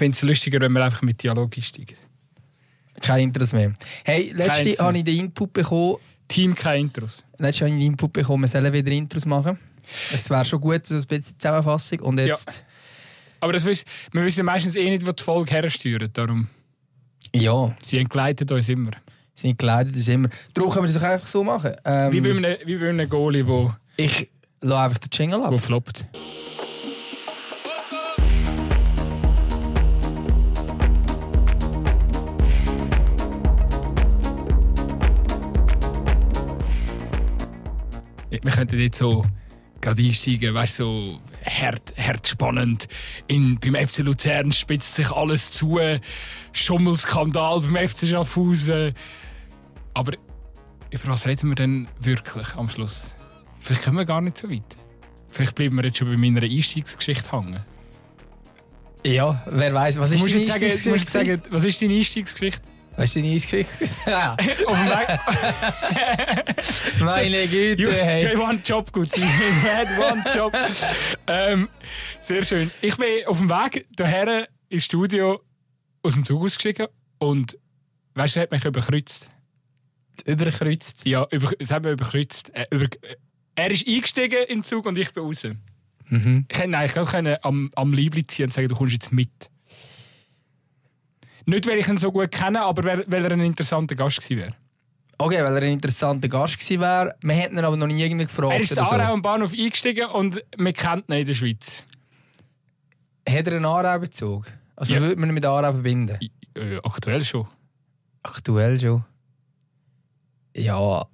finde es lustiger, wenn wir einfach mit Dialog einsteigen. Kein Intros mehr. Hey, letzte habe ich den Input bekommen, Team keine Intros. letzte habe ich den Input bekommen, wir sollen wieder Intros machen. Es wäre schon gut, so ein bisschen Zusammenfassung. Und jetzt, Aber das wiss, wir wissen meistens eh nicht, wo die Folge hersteuert. Darum, ja, sie entgleitet uns immer. sind geleitet, das immer. Darum können wir es doch einfach so machen. Ähm, Wie bei einem, wie bei einem Goalie, wo, ich lasse einfach den Jingle ab. wo floppt. Wir könnten jetzt so gerade einsteigen, weißt so hart, hart spannend. In, beim FC Luzern spitzt sich alles zu. Schummelskandal beim FC Schaffhausen. Aber über was reden wir denn wirklich am Schluss? Vielleicht kommen wir gar nicht so weit. Vielleicht bleiben wir jetzt schon bei meiner Einstiegsgeschichte hängen. Ja, wer weiß, was ist deine Einstiegsgeschichte? sagen, was ist deine Einstiegsgeschichte? Was ist deine Einstiegsgeschichte? ja, Auf dem Weg. meine Güte, You, hey. you one job, gut. You had one job. ähm, sehr schön. Ich bin auf dem Weg hierher ins Studio aus dem Zug ausgestiegen und weißt du, er hat mich überkreuzt. Überkreuzt. Ja, über, es hat mich überkreuzt. Äh, über, er ist eingestiegen in den Zug und ich bin raus. Mhm. Ich hätte eigentlich gerade können am, am Liebling ziehen und sagen, du kommst jetzt mit. Nicht, weil ich ihn so gut kenne, aber weil, weil er ein interessanter Gast gewesen wäre. Okay, weil er ein interessanter Gast gewesen wäre. Wir hätten ihn aber noch nie irgendwie gefragt. Er ist in oder so. Aarau am Bahnhof eingestiegen und man kennt ihn in der Schweiz. Hat er einen Aarau-Bezug? Also Ja. würde man ihn mit Aarau verbinden? Äh, aktuell schon. Aktuell schon. Ja,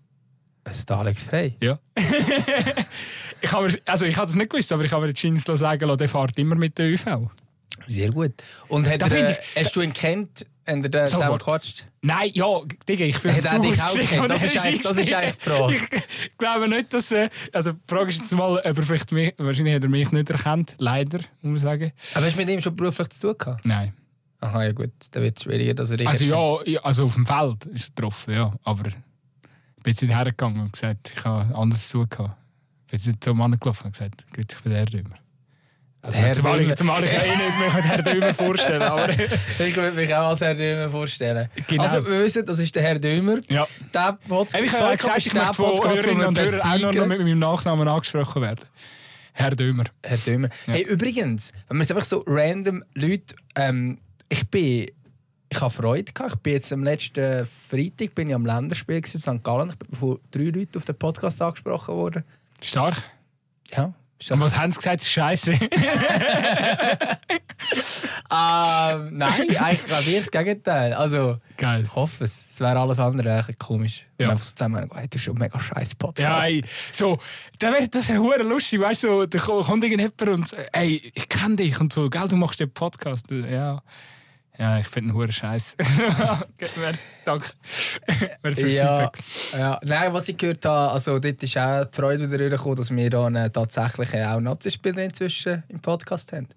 es ist Alex Frey. Ja. ich habe also ich habe es nicht gewusst, aber ich habe mir Jeans sagen lassen, der fährt immer mit der ÖV. Sehr gut. Und hat er, äh, hast du ihn kennt, wenn er da zusammen gequatscht? Nein, ja, Digga, ich bin Hat er dich auch und Das ist eigentlich- das ist eigentlich die Frage. Ich glaube nicht, dass... Äh, also die Frage ist jetzt mal, ob er vielleicht mich... Wahrscheinlich hat er mich nicht erkannt. Leider, muss man sagen. Aber hast du mit ihm schon beruflich zu tun gehabt? Nein. Aha, ja gut. Dann wird es schwieriger, dass er dich Also erkennt. ja, also auf dem Feld ist er getroffen, ja. Aber ich bin jetzt nicht hergegangen und gesagt, ich habe anders zu gehabt. Ich bin jetzt nicht zum Mann gelaufen und gesagt, gut, ich bin der Dümmer. Also Herr zumal ich, Dömer. zumal ich ja eh nicht mehr Herr Dömer vorstellen, aber... Ich würde mich auch als Herr Dömer vorstellen. Genau. Also wir wissen, das ist der Herr Dömer. ja. Der Podcast, Hey, ich habe ja gesagt, ich möchte von Hörerinnen und Hörern auch noch, mit meinem Nachnamen angesprochen werden. Herr Dömer. Herr Dömer. Hey, übrigens, wenn man jetzt einfach so random Leute, ähm, ich bin, ich habe Freude gehabt. Ich bin jetzt am letzten Freitag bin ich am Länderspiel in St. Gallen. Ich bin von drei Leuten auf den Podcast angesprochen worden. Stark. Ja. Und was haben sie gesagt? Scheiße. ähm, nein, eigentlich ich das Gegenteil. Also, Geil. ich hoffe es. Es wäre alles andere eigentlich komisch. Ja. Und einfach so zusammen, hey, du bist schon ein mega scheiß Podcast. Ja, ey, so, das wär- das ist hure lustig, weißt du, so, da ko- kommt irgendjemand und sagt, ey, ich kenne dich und so, gell, du machst den Podcast. Ja, ja ich finde ihn hure scheiße. Danke. Ja, ja, nein, was ich gehört habe, also dort ist auch die Freude wieder rübergekommen, dass wir da eine, tatsächlich auch Nazi-Spieler inzwischen im Podcast haben.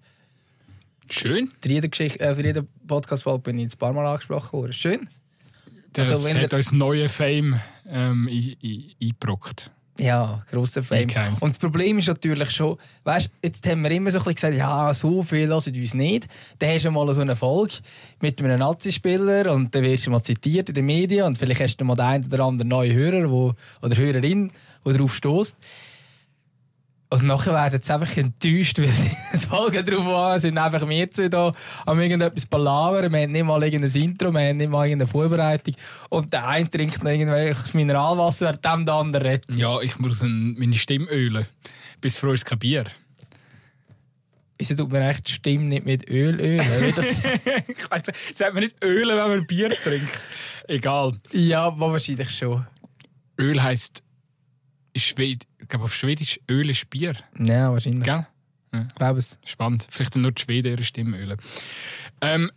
Schön. Für jede, Geschichte, äh, für jeden podcast bin ich jetzt ein paar Mal angesprochen worden. Schön. Das Also, hat uns neue Fame ähm, ein- ein- eingebrockt. Ja, grosser Fame. Und das Problem ist natürlich schon, weißt jetzt haben wir immer so ein bisschen gesagt, ja, so viel lassen uns nicht. Dann hast du mal so eine Folge mit einem Nazi-Spieler und dann wirst du mal zitiert in den Medien und vielleicht hast du mal den einen oder anderen neuen Hörer wo, oder Hörerin, der darauf stößt. Und nachher werden sie einfach enttäuscht, weil die Folgen drauf an sind einfach wir zwei da am irgendetwas palavern. Wir haben nicht mal irgendein Intro, wir haben nicht mal irgendeine Vorbereitung. Und der eine trinkt noch irgendwelches Mineralwasser, während der andere redet. Ja, ich muss ein- meine Stimme ölen. Bis für uns kein Bier. Wieso tut man echt die Stimme nicht mit Öl ölen? Das, ich weiss, nicht, sagt man nicht ölen, wenn man Bier trinkt? Egal. ja, aber wahrscheinlich schon. Öl heisst. Schwed ich glaube, auf Schwedisch Öl ist Bier. Ja, wahrscheinlich. Gell? Ich glaube es. Spannend. Vielleicht nur die Schweden ihre Stimme ölen. Ähm,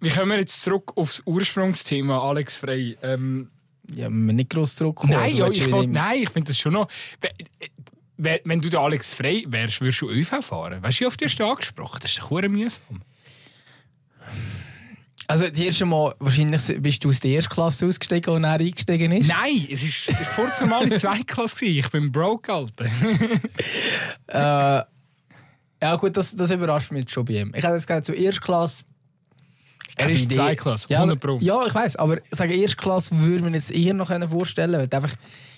wie kommen wir jetzt zurück aufs Ursprungsthema, Alex Frey? Ähm, Ja, nicht gross zurückkommen. nein, Also, ja, ich wollt, nein, ich finde das schon noch. Wenn, du der Alex Frey wärst, würdest du ÖV fahren. Weißt du, wie oft wirst du angesprochen? Das ist doch mühsam. Also, das erste Mal, wahrscheinlich bist du aus der ersten Klasse ausgestiegen und er eingestiegen ist. Nein, es ist vor normale Zweitklasse. gewesen. Ich bin broke, Alter. Äh, ja, gut, das, das überrascht mich jetzt schon bei ihm. Ich hätte jetzt gesagt, zur ersten Klasse Er ist Zweiklasse, ja, 100 Pro. Ja, ich weiß, aber ich sage, Erstklasse würde man jetzt eher noch vorstellen können. Einfach,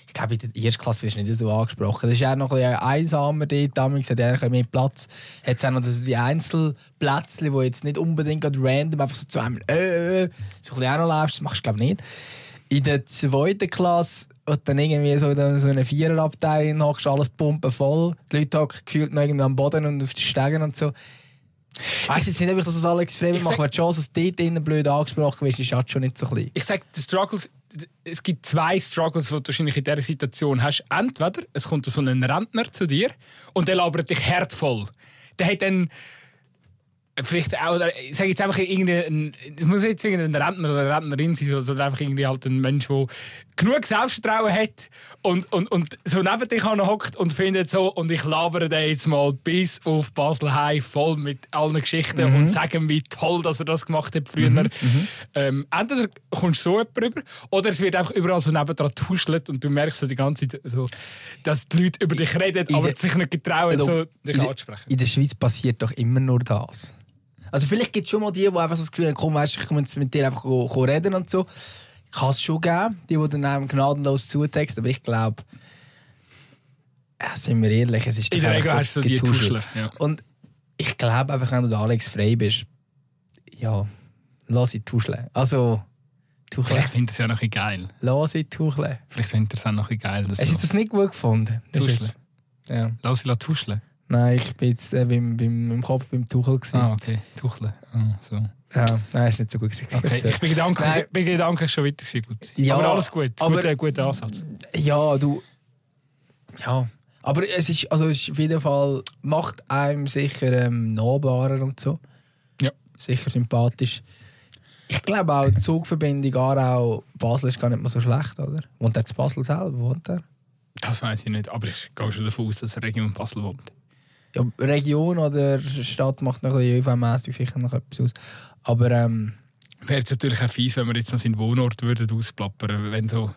ich glaube, in der Erstklasse wirst du nicht so angesprochen. Das ist ja noch ein bisschen einsamer dort. Damals hat er mehr Platz. Hat es auch noch die Einzelplätze, die jetzt nicht unbedingt random einfach so zu einem äh, äh, so ein bisschen auch noch läufst. Das machst du, glaube ich, nicht. In der zweiten Klasse und dann irgendwie so in so eine Viererabteilung hockst, alles pumpen voll. Die Leute hocken gefühlt noch irgendwie am Boden und auf den Stegen und so. Ich weiss jetzt nicht, ob ich das als Alex Freeman mache, weil die Chance, dass du dort innen blöd angesprochen wirst, ist halt schon nicht so klein. Ich sage, die Struggles, es gibt zwei Struggles, die du wahrscheinlich in dieser Situation hast. Entweder es kommt so ein Rentner zu dir und der labert dich herzvoll. Der hat dann vielleicht auch, ich sage jetzt einfach irgendein, es muss jetzt irgendein Rentner oder Rentnerin sein, oder einfach irgendwie halt ein Mensch, der genug Selbstvertrauen hat und, und, und so neben dich hockt und findet so, und ich labere den jetzt mal bis auf Basel heim voll mit allen Geschichten mhm. und sage wie toll, dass er das gemacht hat früher. Mhm. mhm. Ähm, entweder kommst du so jemand rüber, oder es wird einfach überall so nebendran tuschelt und du merkst so die ganze Zeit so, dass die Leute über dich reden, in aber sich nicht getrauen, so dich anzusprechen. In der Schweiz passiert doch immer nur das. Also vielleicht gibt es schon mal die, die einfach so das Gefühl haben, komm, weißt, ich komme jetzt mit dir einfach reden und so. Kann es schon geben, die, die dann einem gnadenlos zutexten, aber ich glaube, ja, sind wir ehrlich, es ist In der Regel hast du so die Tuschler. Ja. Und ich glaube einfach, wenn du Alex frei bist, ja, lass ihn tuscheln. Also, tuscheln. Vielleicht findet es ja noch ein geil. Lass ihn tuscheln. Vielleicht findet er es auch noch ein geil. Hast du so. das nicht gut gefunden? Tuscheln. Ja. Lass ihn tuscheln. Nein, ich bin jetzt äh, beim, beim, im Kopf beim Tuchel. Gewesen. Ah, okay. Tuchel. Ah, so. Ja, nein, ist nicht so gut. Gewesen. Okay, ich bin gedanklich, bin gedanklich schon weiter. Gewesen. Gut. Ja, aber alles gut. Aber, guter, guter Ansatz. Ja, du. Ja. Aber es ist, also es ist auf jeden Fall, macht einem sicher ähm, nahbarer und so. Ja. Sicher sympathisch. Ich glaube auch, die Zugverbindung Aarau-Basel ist gar nicht mal so schlecht, oder? Wohnt er zu Basel selber? Wohnt er? Das weiß ich nicht, aber ich gehe schon davon aus, dass er Region Basel wohnt ja, Region oder Stadt macht noch ein bisschen ÖV-mässig sicher noch etwas aus. Aber ähm, wäre es natürlich auch fies, wenn wir jetzt noch seinen Wohnort würden ausplappern wenn so.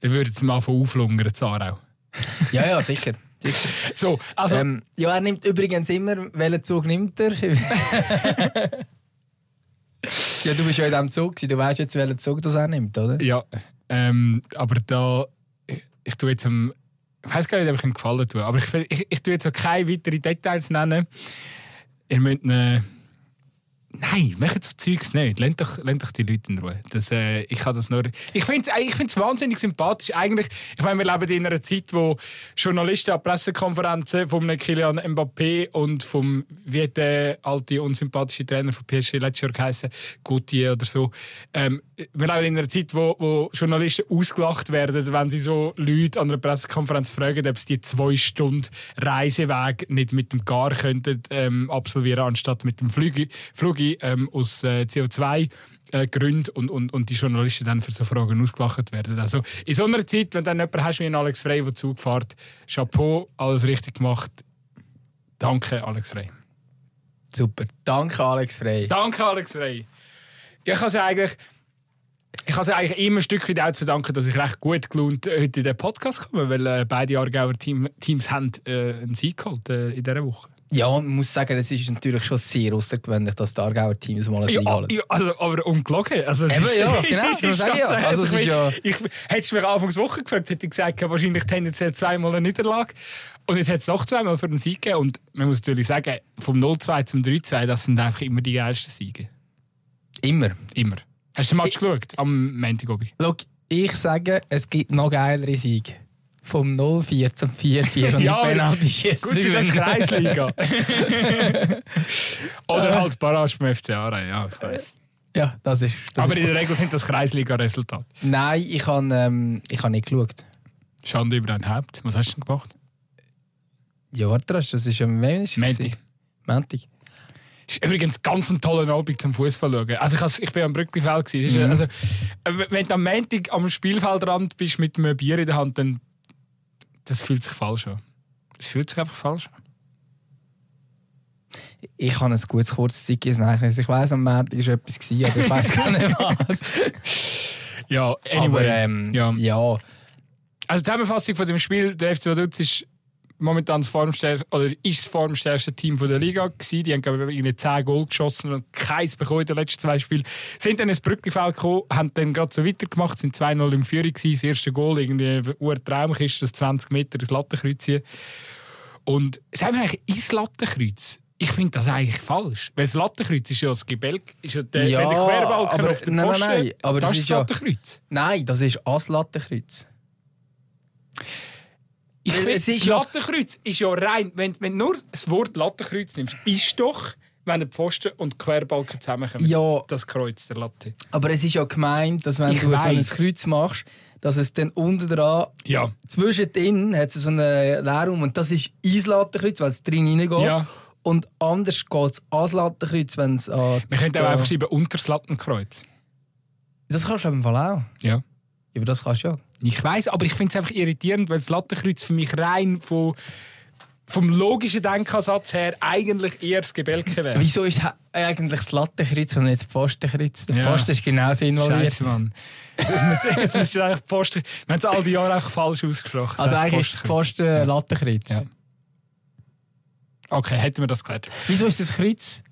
Dann würde es mal von auflungern, Zarau. ja, ja, sicher. sicher. So, also. Ähm, ja, er nimmt übrigens immer, welchen Zug nimmt er? ja, du bist ja in diesem Zug, du weißt jetzt, welchen Zug das er nimmt, oder? Ja, ähm, aber da. Ich, ich tue jetzt am ich weiß gar nicht, ob ich ihm gefallen tue, aber ich, ich, ich tue jetzt auch keine weiteren Details nennen. Ihr müsst eine Nein, macht so Zeugs nicht. Lasst doch, doch die Leute in Ruhe. Das, äh, ich das. Ich finde es ich wahnsinnig sympathisch. Eigentlich, ich meine, wir leben in einer Zeit, wo Journalisten an Pressekonferenzen von einem Kylian Mbappé und vom wie der alte unsympathische Trainer von PSG letztes Jahr geheißen, Gauthier oder so. Ähm, wir leben in einer Zeit, wo, wo Journalisten ausgelacht werden, wenn sie so Leute an einer Pressekonferenz fragen, ob sie die zwei Stunden Reiseweg nicht mit dem Gar könnten ähm, absolvieren, anstatt mit dem Flug. Flug ähm, aus äh, CO2 äh, Gründen und, und, und die Journalisten dann für so Fragen ausgelacht werden. Also in so einer Zeit, wenn dann jemanden hast wie Alex Frey, der Zug fährt, Chapeau, alles richtig gemacht. Danke, Alex Frey. Super. Danke, Alex Frey. Danke, Alex Frey. Ich kann es eigentlich... Ich habe eigentlich immer ein Stück weit auch zu danken, dass ich recht gut gelohnt heute in den Podcast komme, weil äh, beide Aargauer Team, Teams haben äh, einen Sieg geholt äh, in dieser Woche. Ja, man muss sagen, es ist natürlich schon sehr außergewöhnlich, dass die Aargauer Teams mal ein Sieg ja, ja, also, aber ungelogen. Also, Eben, ist, ja, genau, ist, ist ja. Also, es ist ja... Ich, hättest du mich Anfangs Woche gefragt, hätte ich gesagt, wahrscheinlich tendenziell zweimal eine Niederlage. Und jetzt hat es noch zweimal für den Sieg gegeben. Und man muss natürlich sagen, vom 0-2 zum 3-2, das sind einfach immer die geilsten Siege. Immer? Immer. Hast du den Match ich, geschaut? Am Montagabend? Schau, ich sage, es gibt noch geilere Siege vom 0-4 zum 4-4 und ja, Penalty schießen. Gut, das ist Kreisliga. Oder halt Barrage vom FC Aarau, ja, ich weiß. Ja, das ist. Das Aber ist in der Regel sind das Kreisliga-Resultate. Nein, ich habe ähm, hab nicht geschaut. Schande über dein Haupt. Was hast du denn gemacht? Ja, warte, das ist am Montag. Montag. Es ist übrigens ganz ein toller Abend zum Fußball schauen. Also ich, ich bin am Brücklifeld. Mhm. Also, wenn du am Montag am Spielfeldrand bist mit einem Bier in der Hand, dann das fühlt sich falsch an. Es fühlt sich einfach falsch an. Ich habe ein gutes kurzzeitiges Ereignis. Ich weiß, am Montag war etwas, aber ich weiß gar nicht was. ja, anyway. Aber, ähm, ja. ja. Also die Zusammenfassung von dem Spiel, der FC Vaduz ist momentan das formstärkste, oder ist das formstärkste Team der Liga gewesen. Die haben glaube ich 10 Goal geschossen und keins bekommen in den letzten zwei Spielen. Sind dann ins Brückenfeld gekommen, haben dann gerade so weitergemacht, sind 2-0 im Führung gewesen. Das erste Goal irgendwie eine Traumkiste, das 20 Meter ins Lattenkreuz hier. Und sagen wir eigentlich ins Lattenkreuz? Ich finde das eigentlich falsch. Weil das Lattenkreuz ist ja das Gebälk, ist ja der, Ja, der Querbalken aber- auf dem nein, nein, nein, aber das das ist das ja- Lattenkreuz. Nein, das ist als Lattenkreuz. Ich finde, das Lattenkreuz ist ja rein, wenn, wenn du nur das Wort Lattenkreuz nimmst, ist doch, wenn der Pfosten und die Querbalken zusammenkommen, Ja. das Kreuz der Latte. Aber es ist ja gemeint, dass wenn Ich du so ein weiss. Kreuz machst, dass es dann unten dran, Ja. zwischendrin hat es so einen Leerraum und das ist ins Lattenkreuz, weil es drin reingeht. Ja. Und anders geht es ans Lattenkreuz, wenn es an... Wir könnten auch einfach schreiben, unter das Lattenkreuz. Das kannst du im Fall auch. Ja. Aber das kannst du ja. Ich weiß, aber ich finde es einfach irritierend, weil das Lattenkreuz für mich rein von, vom logischen Denkansatz her eigentlich eher das Gebälke wäre. Wieso ist eigentlich das Lattenkreuz und nicht das Pfostenkreuz? Der Ja. Pfosten ist genauso involviert. Scheiße, Mann. Jetzt jetzt müsste eigentlich Pfosten. Wir haben es all die Jahre auch falsch ausgesprochen. Das Also eigentlich ist. Pfosten Lattenkreuz. Ja. Okay, hätten wir das geklärt. Wieso ist das Kreuz?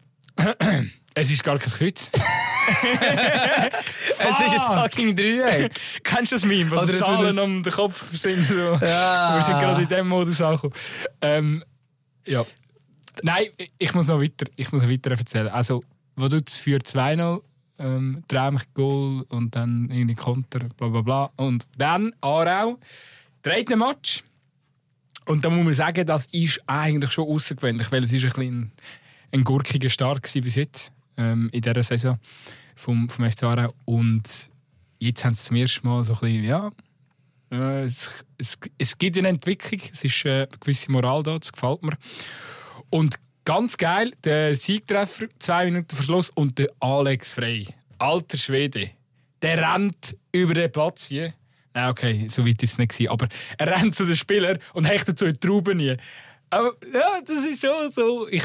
Es ist gar kein Kreuz. Es ist ein fucking Dreieck. Kennst du das Meme, was Oder die Zahlen um den Kopf sind? So. Ja. Wir sind gerade in dem Modus angekommen. Ähm, ja. Nein, ich muss noch weiter, ich muss noch weiter erzählen. Also, wo du für 2-0 ähm, Traumig Goal und dann irgendwie Konter, bla bla bla. Und dann Aarau, dritte Match. Und da muss man sagen, das ist eigentlich schon außergewöhnlich, weil es ist ein, ein gurkiger Start gewesen bis jetzt ähm, in dieser Saison vom, vom FC Aarau. Und jetzt haben sie zum ersten Mal so ein bisschen, ja, äh, es, es, es gibt eine Entwicklung, es ist äh, eine gewisse Moral da, das gefällt mir. Und ganz geil, der Siegtreffer, zwei Minuten vor Schluss und der Alex Frey, alter Schwede, der rennt über den Platz hier. Nein, okay, so weit ist es nicht aber er rennt zu den Spielern und hechtet so in die Trauben nie. Aber ja, das ist schon so. Ich,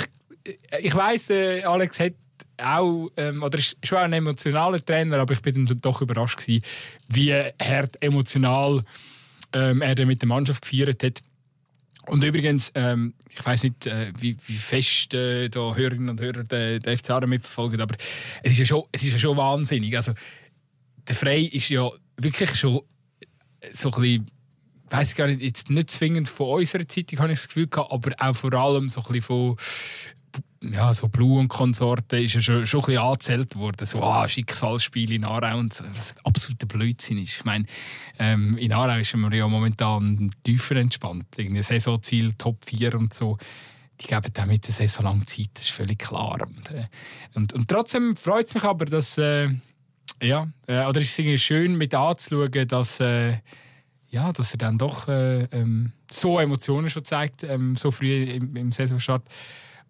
ich weiss, äh, Alex hat auch, ähm, oder ist schon auch ein emotionaler Trainer, aber ich bin dann doch überrascht gewesen, wie hart emotional ähm, er mit der Mannschaft gefeiert hat. Und übrigens, ähm, ich weiß nicht, äh, wie, wie fest äh, da Hörerinnen und Hörer den, den FC Aarau mitverfolgen, aber es ist ja schon, es ist ja schon wahnsinnig. Also, der Frey ist ja wirklich schon so ein bisschen, weiß ich gar nicht, jetzt nicht zwingend von unserer Zeitung, habe ich das Gefühl gehabt, aber auch vor allem so ein bisschen von ja, so Blue und Konsorten ist ja schon, schon ein bisschen angezählt worden. So, ah, Schicksalsspiel in Aarau und was absoluter Blödsinn ist. Ich meine, ähm, in Aarau ist man ja momentan tiefer entspannt. Irgendwie Saisonziel Top 4 und so. Die geben damit der Saison lang Zeit, das ist völlig klar. Und, äh, und, und trotzdem freut es mich aber, dass, äh, ja, äh, oder ist es irgendwie schön mit anzuschauen, dass, äh, ja, dass er dann doch äh, ähm, so Emotionen schon zeigt, ähm, so früh im, im Saisonstart.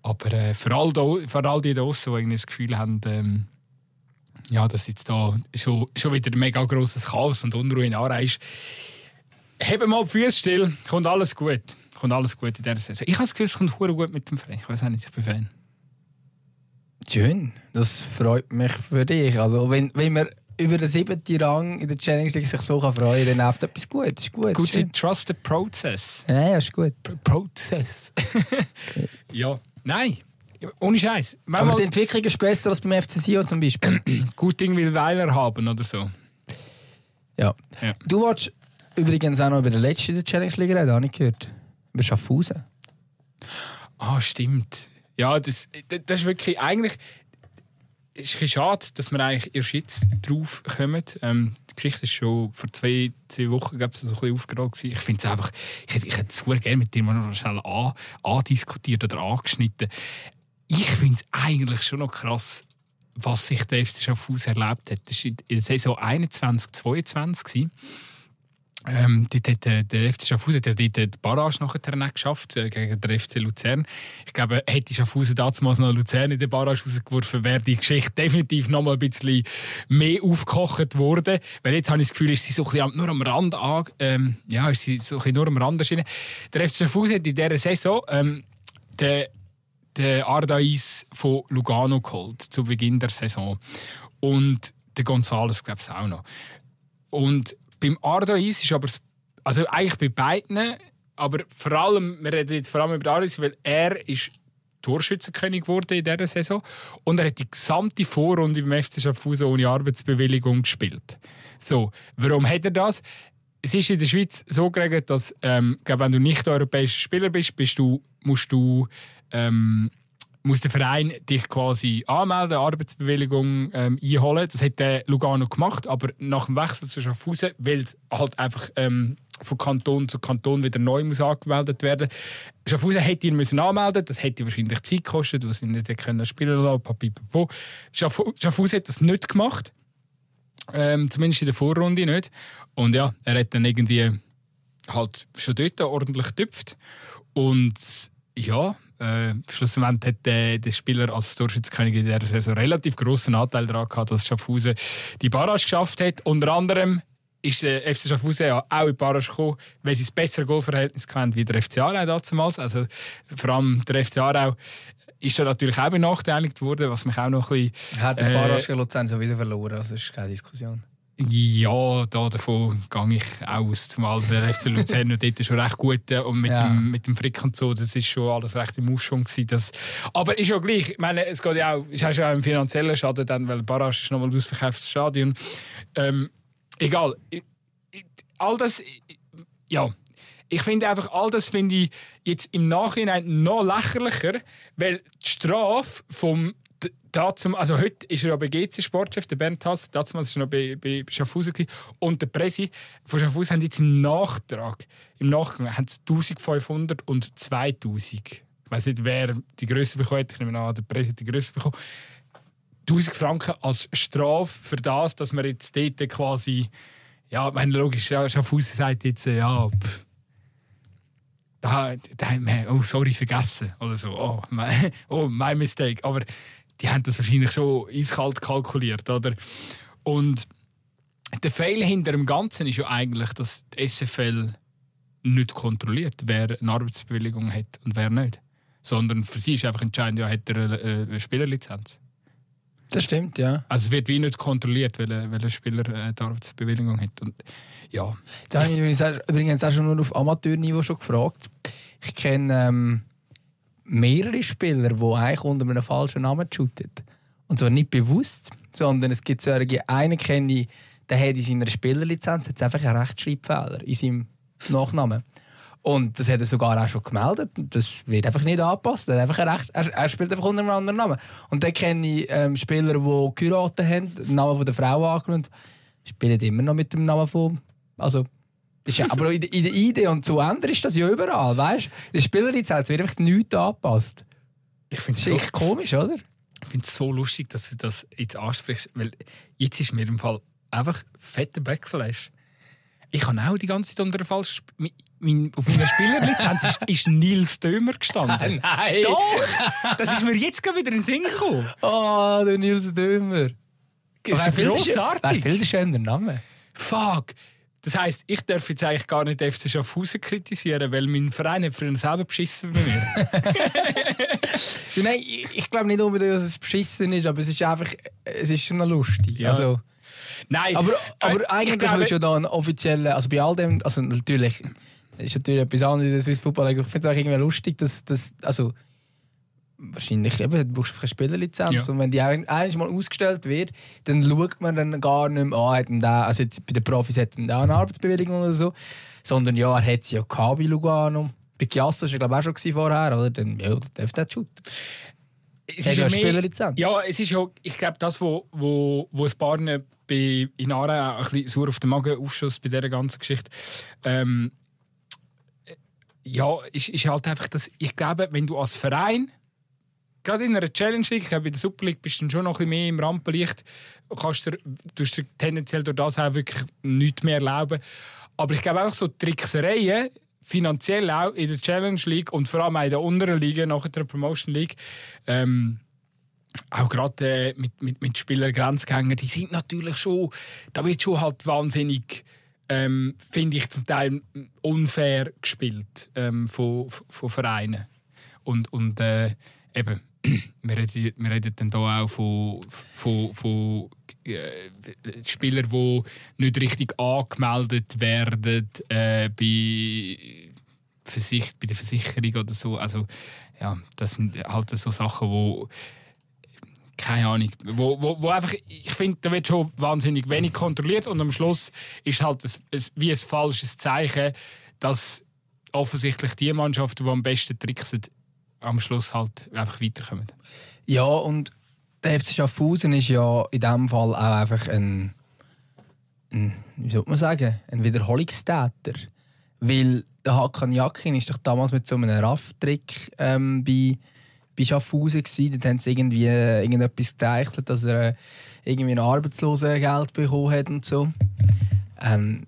Aber äh, für, all da, für all die draussen, die irgendwie das Gefühl haben, ähm, ja, dass jetzt da schon, schon wieder ein mega grosses Chaos und Unruhe in Aarau ist, heben mal die Füße still, kommt alles gut. Kommt alles gut in dieser Saison. Ich habe das Gefühl, es kommt gut mit dem Verein. Ich weiß auch nicht, ich bin Fan. Schön, das freut mich für dich. Also, wenn, wenn man über den siebten Rang in der Challenge League sich so kann freuen kann, dann läuft etwas gut. Ist gut. Gut, trust the process. Ja, ja, ist gut. P Prozess. ja, nein. Ohne Scheiß. Aber die Entwicklung ist besser als beim FC Sion zum Beispiel. gut Ding will Weiler haben oder so. ja. Ja. Du wolltest übrigens auch noch über den letzten der Challenge League reden, habe ich gehört. Über Schaffhausen. Ah, stimmt. Ja, das, das ist wirklich eigentlich. Ist ein schade, dass wir eigentlich erst jetzt drauf kommen. Ähm, die Geschichte ist schon vor zwei, zwei Wochen so ein bisschen aufgerollt. gewesen. Ich finde es einfach, ich ich hätte es super gerne mit dir mal noch schnell an, andiskutiert oder angeschnitten. Ich finde es eigentlich schon noch krass, was sich der FC Schaffhausen erlebt hat. Das war in der Saison 21, 22. gewesen. Ähm, dort hat äh, der FC Schaffhausen hat dort die Barrage nachher nicht geschafft äh, gegen den FC Luzern. Ich glaube, hätte Schaffhausen damals noch Luzern in der Barrage rausgeworfen, wäre die Geschichte definitiv noch mal ein bisschen mehr aufgekocht worden. Weil jetzt habe ich das Gefühl, ist sie so ein nur am Rand an, ähm, ja, ist sie so ein nur am Rand erschienen. Der FC Schaffhausen hat in dieser Saison ähm, den den Ardais von Lugano geholt, zu Beginn der Saison. Und der Gonzales, glaube ich, auch noch. Und beim Ardais ist aber, also eigentlich bei beiden aber vor allem, wir reden jetzt vor allem über Aris, weil er ist Torschützenkönig geworden in dieser Saison und er hat die gesamte Vorrunde beim FC Schaffhausen ohne Arbeitsbewilligung gespielt. So, warum hat er das? Es ist in der Schweiz so geregelt, dass ähm, wenn du nicht europäischer Spieler bist, bist du, musst du ähm, muss der Verein dich quasi anmelden, Arbeitsbewilligung ähm, einholen. Das hat Lugano gemacht, aber nach dem Wechsel zu Schaffhausen, weil es halt einfach ähm, von Kanton zu Kanton wieder neu muss angemeldet werden. Schaffhausen hätte ihn müssen anmelden, das hätte wahrscheinlich Zeit gekostet, was sie nicht können spielen lassen. Papipapo. Schaffhausen hat das nicht gemacht, ähm, zumindest in der Vorrunde nicht. Und ja, er hat dann irgendwie halt schon dort ordentlich getüpft und ja, äh, schlussendlich hat der, der Spieler als Torschützenkönig in dieser Saison relativ großen Anteil daran gehabt, dass Schaffhausen die Barrage geschafft hat. Unter anderem ist der FC Schaffhausen ja auch in die Barrage gekommen, weil sie ein besseres Goalverhältnis hatten wie der FC Aarau damals. Also vor allem der FC Aarau ist da natürlich auch benachteiligt worden, was mich auch noch ein bisschen... Hat der Barrage äh, Luzern sowieso verloren, also ist keine Diskussion. Ja, da davon gehe ich aus. Zumal der FC Luzern dort schon recht gut äh, und mit, ja. dem, mit dem Frick und so, das ist schon alles recht im Aufschwung gewesen. Das, aber ist ja gleich, ich meine, es geht ja auch, es hast ja auch einen finanziellen Schaden dann, weil Barrage ist nochmal ein ausverkauftes Stadion. Ähm, egal, all das, ja, ich finde einfach, all das finde ich jetzt im Nachhinein noch lächerlicher, weil die Strafe vom dazu, also heute ist er bei GC Sportchef, der Bernd Hass, damals war er noch bei, bei Schaffhausen und der Presi von Schaffhausen haben jetzt im Nachtrag, im Nachgang, haben 1500 und 2000. Ich weiß nicht, wer die Größe bekommen hat, ich nehme an, der Presi hat die Größe bekommen. 1000 Franken als Strafe für das, dass man jetzt dort quasi, ja, meine logisch, Schaffhausen sagt jetzt, ja, pff, da, da, oh, sorry, vergessen. Oder so. Oh, my, oh, my mistake. Aber die haben das wahrscheinlich schon eiskalt kalkuliert, oder? Und der Fehler hinter dem Ganzen ist ja eigentlich, dass die SFL nicht kontrolliert, wer eine Arbeitsbewilligung hat und wer nicht. Sondern für sie ist einfach entscheidend, ja, hat er eine Spielerlizenz. Das stimmt, ja. Also es wird wie nicht kontrolliert, welcher Spieler äh, die Arbeitsbewilligung hat. Und, ja. Da habe ich übrigens auch schon nur auf Amateurniveau schon gefragt. Ich kenne ähm, mehrere Spieler, die eigentlich unter einem falschen Namen shooten. Und zwar nicht bewusst, sondern es gibt solche, einen kenne ich, der hat in seiner Spielerlizenz jetzt einfach einen Rechtschreibfehler in seinem Nachnamen. Und das hat er sogar auch schon gemeldet. Das wird einfach nicht angepasst. Er, einfach Recht, er, er, spielt einfach unter einem anderen Namen. Und dann kenne ich ähm, Spieler, die geheiratet haben, den Namen der Frau angenommen spielen immer noch mit dem Namen von. Also, ja, aber in, in der Idee und zu ändern ist das ja überall, weißt du? Der Spielerlizenz wird einfach nichts angepasst. Ich finde es so, echt komisch, oder? Ich finde es so lustig, dass du das jetzt ansprichst, weil jetzt ist mir im Fall einfach fetter Backflash. Ich habe auch die ganze Zeit unter der falschen mein, auf meiner Spielerlizenz ist, ist Nils Dömer gestanden. Nein! Doch! Das ist mir jetzt gerade wieder in den Sinn gekommen. Oh, der Nils Dömer. Das ist grossartig. Ein viel schöner Name. Fuck! Das heisst, ich darf jetzt eigentlich gar nicht FC Schaffhausen kritisieren, weil mein Verein hat früher selber beschissen bei mir. Nein, ich, glaube nicht unbedingt, dass es beschissen ist, aber es ist einfach, es ist schon noch lustig. Ja. Also, Nein. Aber, aber äh, eigentlich glaube, willst du da einen offiziellen, also bei all dem, also natürlich, ist natürlich etwas anderes in der Swiss Football. Ich finde es auch irgendwie lustig, dass, dass also wahrscheinlich eben, du brauchst eine Spielerlizenz ja. und wenn die einmal mal ausgestellt wird, dann schaut man dann gar nicht mehr an, ah, also jetzt bei den Profis hat er eine Arbeitsbewilligung oder so, sondern ja, er hat sie ja gehabt bei Lugano. Bei Chiasso war er glaube ich auch schon vorher, oder? Dann ja, darf der shooten. Es ist ja eine Spielerlizenz. Ja, es ist ja, ich glaube, das, wo, wo, wo ein paar bei in Aare ein bisschen sauer auf den Magen aufschuss bei dieser ganzen Geschichte. Ähm, ja, ist, ist halt einfach das, ich glaube, wenn du als Verein gerade in einer Challenge League, in der Super League bist du schon noch ein bisschen mehr im Rampenlicht, kannst du dir tendenziell durch das auch wirklich nichts mehr erlauben. Aber ich glaube auch so Tricksereien, finanziell auch in der Challenge League und vor allem auch in der unteren Liga, nach der Promotion League, ähm, auch gerade äh, mit, mit, mit Spielern die sind natürlich schon, da wird schon halt wahnsinnig, ähm, finde ich zum Teil unfair gespielt ähm, von, von Vereinen. Und, und äh, eben, wir reden, wir reden dann hier auch von, von, von äh, Spielern, die nicht richtig angemeldet werden äh, bei Versich bei der Versicherung oder so. Also, ja, das sind halt so Sachen, wo keine Ahnung, wo, wo, wo einfach, ich finde, da wird schon wahnsinnig wenig kontrolliert und am Schluss ist halt ein, ein, wie ein falsches Zeichen, dass offensichtlich die Mannschaften, die am besten tricksen, am Schluss halt einfach weiterkommen. Ja, und der FC Schaffhausen ist ja in diesem Fall auch einfach ein, ein wie soll man sagen, ein Wiederholungstäter. Weil der Hakan Jakin ist doch damals mit so einem Raff-Trick ähm, bei, bei Schaffhausen gewesen. Dort haben sie irgendwie äh, irgendetwas geteichelt, dass er äh, irgendwie ein Arbeitslosengeld bekommen hat und so. Ähm,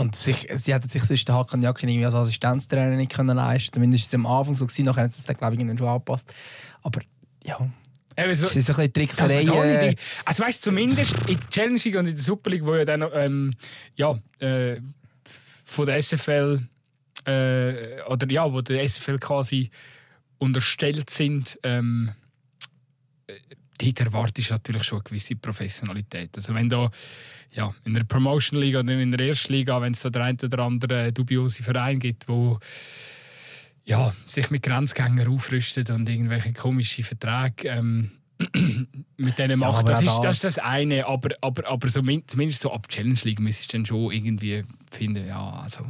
und sich, sie hätten sich sonst den Hakan Jakin irgendwie als Assistenztrainer nicht können leisten Zumindest war es am Anfang so. Gewesen. Nachher sie es dann, glaube ich, schon angepasst. Aber ja, Eben so, ist ein bisschen Trickserei. da äh, Also weißt zumindest in der Challenge League und in der Super League, wo ja dann ähm, ja, äh, von der SFL äh, oder ja, wo der SFL quasi unterstellt sind, ähm, äh, dort erwartest du natürlich schon eine gewisse Professionalität. Also wenn da ja, in der Promotion League oder in der ersten Liga, wenn es so der ein oder andere dubiose Verein gibt, wo ja, sich mit Grenzgängern aufrüstet und irgendwelche komischen Verträge ähm, mit denen macht. aber das, ist, das- ist das eine, aber, aber, aber so, min- zumindest so ab Challenge League müsstest du dann schon irgendwie finden, ja, also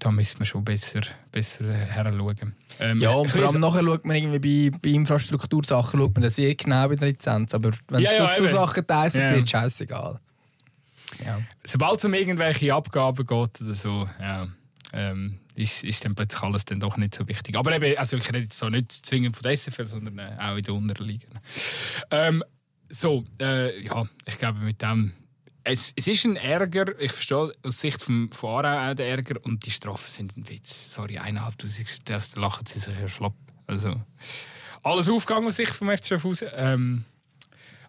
da müssen wir schon besser, besser heranschauen. Ähm, Ja, und vor allem nachher schaut man irgendwie bei, bei Infrastruktursachen schaut man das sehr genau bei der Lizenz. Aber wenn Ja, es ja, so, eben. Sachen teilt, Ja. wird es scheißegal. Ja. sobald es um irgendwelche Abgaben geht oder so, ja, ähm, ist, ist dann plötzlich alles dann doch nicht so wichtig. Aber eben, also ich rede jetzt so nicht zwingend von der SFL, sondern äh, auch in den unteren Ligen. Ähm, so, äh, ja, ich glaube mit dem. Es, es ist ein Ärger, ich verstehe aus Sicht vom, von Aarau auch den Ärger und die Strafen sind ein Witz. Sorry, eineinhalbtausend, das lachen sie sich ja schlapp. Also, alles aufgegangen aus Sicht vom FC Schaffhausen. Ähm,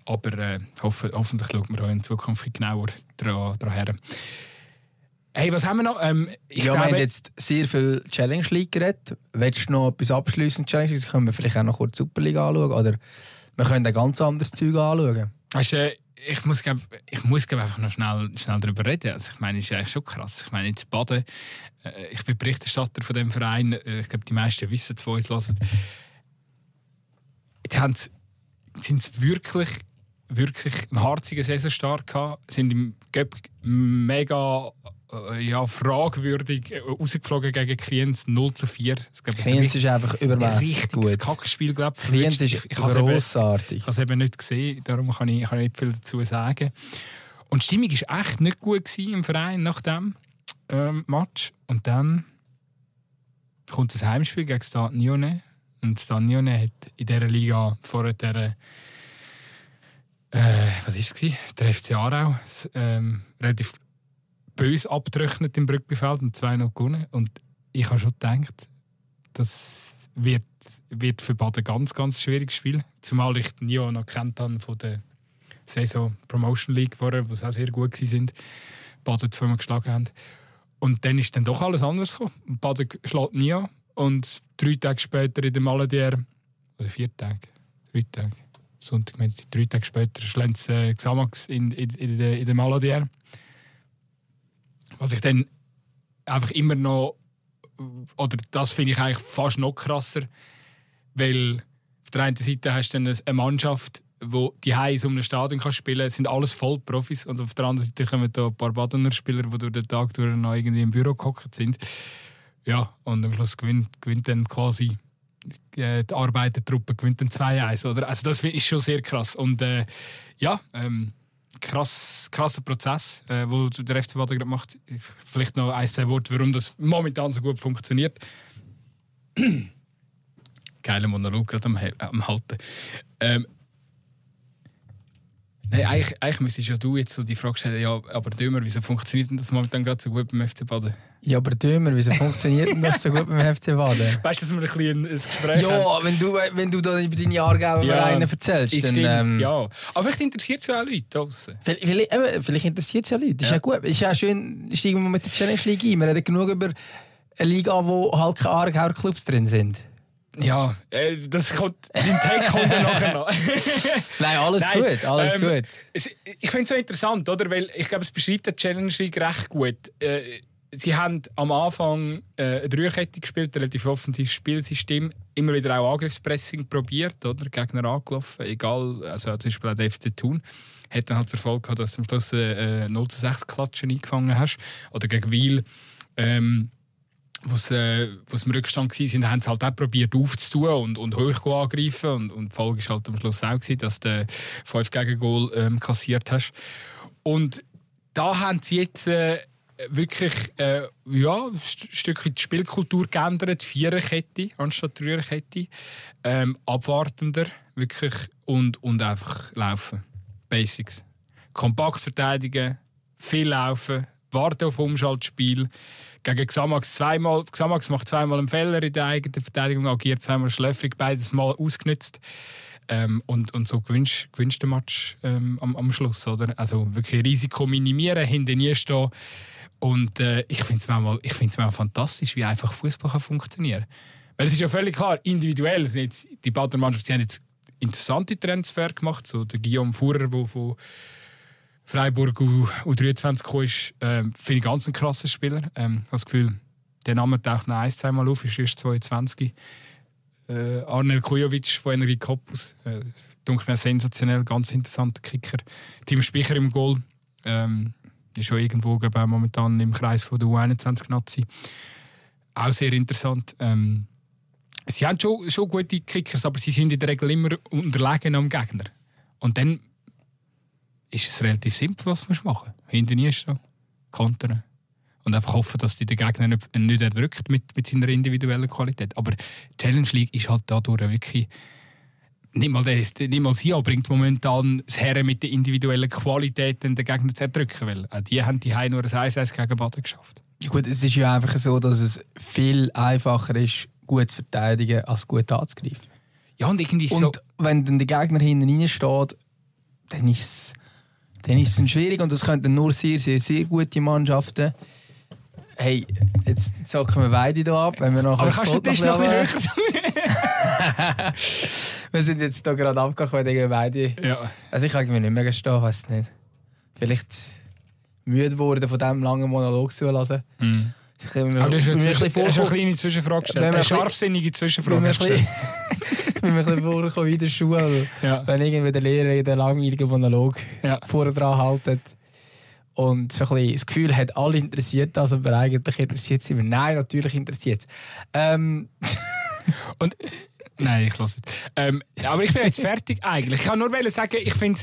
aber äh, hoffe, hoffentlich schaut man auch in Zukunft genauer dran, dran her. Hey, was haben wir noch? Ähm, ich ja, wir glaube, haben jetzt sehr viel Challenge League geredet. Willst du noch etwas abschließen Challenge League? Können wir vielleicht auch noch kurz die Superliga anschauen? Oder wir können ein ganz anderes Zeug anschauen. Weißt du, ich muss, glaub, ich muss glaub, einfach noch schnell, schnell darüber reden. Also, ich meine, es ist eigentlich schon krass. Ich meine, jetzt Baden, äh, ich bin Berichterstatter von dem Verein. Äh, Ich glaube, die meisten wissen es, die uns hören. Jetzt sind sie wirklich, wirklich einen harzigen Saisonstart gehabt. Sind im Göpp mega ja, fragwürdig äh, rausgeflogen gegen Kriens 0 zu 4. Ich glaub, das ist ein Kriens ist einfach ein übermäßig gut. Kackspiel, glaube ich. Kriens ist ich eben- grossartig. ich habe es eben nicht gesehen, darum kann ich, kann ich nicht viel dazu sagen. Und die Stimmung war echt nicht gut im Verein nach dem ähm, Match. Und dann kommt das Heimspiel gegen Stade Nyone. Und Stade Nyone hat in dieser Liga vorher der, äh, was ist es? Der FC Aarau ähm, relativ böse abgerechnet im Brückenfeld und 2-0 gewonnen. Und ich habe schon gedacht, das wird, wird für Baden ganz, ganz schwieriges Spiel. Zumal ich den Nio noch kennt habe von der Saison Promotion League vorher, wo sie auch sehr gut waren. Baden zweimal geschlagen haben. Und dann ist dann doch alles anders gekommen. Baden schlägt Nio und drei Tage später in der Maladier, oder vier Tage, drei Tage, Sonntag, Montag, drei Tage später schlägt äh, Xamax in, in, in, in der Maladier. Was ich dann einfach immer noch, oder das finde ich eigentlich fast noch krasser, weil auf der einen Seite hast du dann eine Mannschaft, wo die in so einem Stadion kann spielen kann, es sind alles Vollprofis und auf der anderen Seite kommen da ein paar Badener Spieler, die durch den Tag durch noch irgendwie im Büro gehockt sind. Ja, und am Schluss gewinnt, gewinnt dann quasi äh, die Arbeitertruppe gewinnt dann 2-1. Oder? Also das ist schon sehr krass. Und äh, ja, ähm, krass, krasser Prozess, äh, wo der FC macht. Vielleicht noch ein, zwei Worte, warum das momentan so gut funktioniert. Geiler Monolog gerade am, am Halten. Ähm, Nein, eigentlich, eigentlich müsstest ja du jetzt so die Frage stellen, ja, aber Dömer, wieso funktioniert denn das momentan gerade so gut beim FC Baden? Ja, aber Dömer, wieso funktioniert denn das so gut beim FC Baden? Weißt du, dass wir ein bisschen ein Gespräch haben? Ja, wenn du, wenn du dann über deine Jahrgauer Ja, Vereine erzählst, dann... stimmt, Ähm, ja. Aber vielleicht interessiert es ja auch Leute draussen. Vielleicht, vielleicht, vielleicht interessiert es ja Leute. Ist Ja. ja gut. Ist ja schön, steigen wir mit der Challenge League ein. Wir reden genug über eine Liga, wo halt keine Aargauer Clubs drin sind. Ja, äh, das kommt, dein Take kommt dann nachher noch. Nein, alles Nein, gut, alles ähm, gut. Es, ich finde es so interessant, oder? Weil ich glaube, es beschreibt die Challenge League recht gut. Äh, sie haben am Anfang äh, eine Dreierkette gespielt, ein relativ offensives Spielsystem, immer wieder auch Angriffspressing probiert, oder? Gegner angelaufen, egal, also zum Beispiel auch der FC Thun hat dann halt den Erfolg gehabt, dass du am Schluss äh, 0 zu 6 Klatschen eingefangen hast. Oder gegen Wiel, ähm, was äh, im Rückstand waren, haben sie halt auch probiert aufzutun und, und hoch angreifen. Und, und die Folge war halt am Schluss auch, gewesen, dass du 5 Gegengol ähm, kassiert hast. Und da haben sie jetzt äh, wirklich äh, ja, ein Stückchen die Spielkultur geändert. Viererkette anstatt Dreierkette. Ähm, abwartender, wirklich. Und, und einfach laufen. Basics. Kompakt verteidigen, viel laufen, warten auf Umschaltspiel. Gegen Xamax zweimal. Xamax macht zweimal einen Fehler in der eigenen Verteidigung, agiert zweimal schlöffrig, beides Mal ausgenutzt. Ähm, und, und so gewünscht, gewünscht der Match ähm, am, am Schluss. Oder? Also wirklich Risiko minimieren, hinter nie stehen. Und äh, ich finde es manchmal, manchmal fantastisch, wie einfach Fußball funktionieren kann. Weil es ist ja völlig klar, individuell sind jetzt die Bader Mannschaft, sie haben jetzt interessante Transfer gemacht. So der Guillaume Fuhrer, der von Freiburg U23 gekommen ist, äh, finde ich ganz ein Spieler. Ähm, ich habe das Gefühl, der Name taucht noch ein, zweimal auf, ist erst 22. Äh, Arnel Kujovic von Energie Cottbus. Äh, mir sensationell, ganz interessanter Kicker. Tim Spicher im Goal. Ähm, ist schon irgendwo glaube momentan im Kreis von der U21-Nazi. Auch sehr interessant. Ähm, sie haben schon, schon gute Kickers, aber sie sind in der Regel immer unterlegen am Gegner. Und dann ist es relativ simpel, was man machen muss. Hinten nie stehen, kontern. Und einfach hoffen, dass die den Gegner nicht, nicht erdrückt mit, mit seiner individuellen Qualität. Aber Challenge League ist halt dadurch wirklich nicht mal, das, nicht mal sie bringt momentan das Herren mit der individuellen Qualität den Gegner zu erdrücken. Weil auch die haben die nur ein 1 gegen Baden geschafft. Ja gut, es ist ja einfach so, dass es viel einfacher ist, gut zu verteidigen, als gut anzugreifen. Ja, und irgendwie und so... wenn dann der Gegner hinten reinsteht, dann ist es dann ist es dann schwierig und das könnten nur sehr, sehr, sehr gute Mannschaften. Hey, jetzt zocken wir beide hier ab, wenn wir noch Aber kannst du den Tisch noch ein bisschen Wir sind jetzt hier gerade abgekommen wegen beide. Ja. Also ich kann mir nicht mehr gestehen, weiß nicht. Vielleicht müde geworden von diesem langen Monolog zu lassen. Mm. Ich kann mir, Aber das ist, eine, zwischen, eine kleine Zwischenfrage gestellt. Eine scharfsinnige Zwischenfrage gestellt. Ich bin mir ein bisschen vorgekommen wie in der Schule. Ja. Wenn irgendwie der Lehrer den langweiligen Monolog ja. vorher dran haltet und so ein bisschen das Gefühl hat, alle interessiert das, aber eigentlich interessiert es immer. Nein, natürlich interessiert es. Ähm. und Nein, ich lasse es. Ähm, aber ich bin jetzt fertig eigentlich. Ich kann nur sagen, ich finde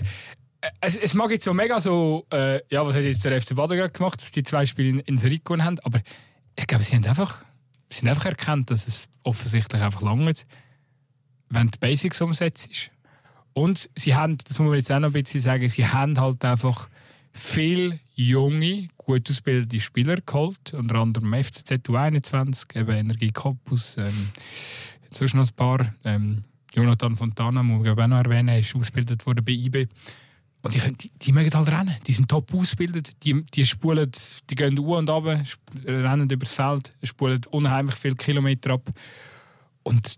es, es mag jetzt so mega so, äh, ja, was hat jetzt der FC Baden gerade gemacht, dass die zwei Spiele in, in Serie gewonnen haben, aber ich glaube, sie haben einfach, sie haben einfach erkannt, dass es offensichtlich einfach langt wenn die Basics umsetzt. Und sie haben, das muss man jetzt auch noch ein bisschen sagen, sie haben halt einfach viele junge, gut ausgebildete Spieler geholt, unter anderem FCZ U21, eben Energie Cottbus, ähm, sonst noch ein paar. Ähm, Jonathan Fontana, muss ich auch noch erwähnen, ist ausgebildet worden bei IB. Und die, die, die mögen halt rennen. Die sind top ausgebildet. Die, die spulen, die gehen u und ab, rennen übers Feld, spulen unheimlich viele Kilometer ab. Und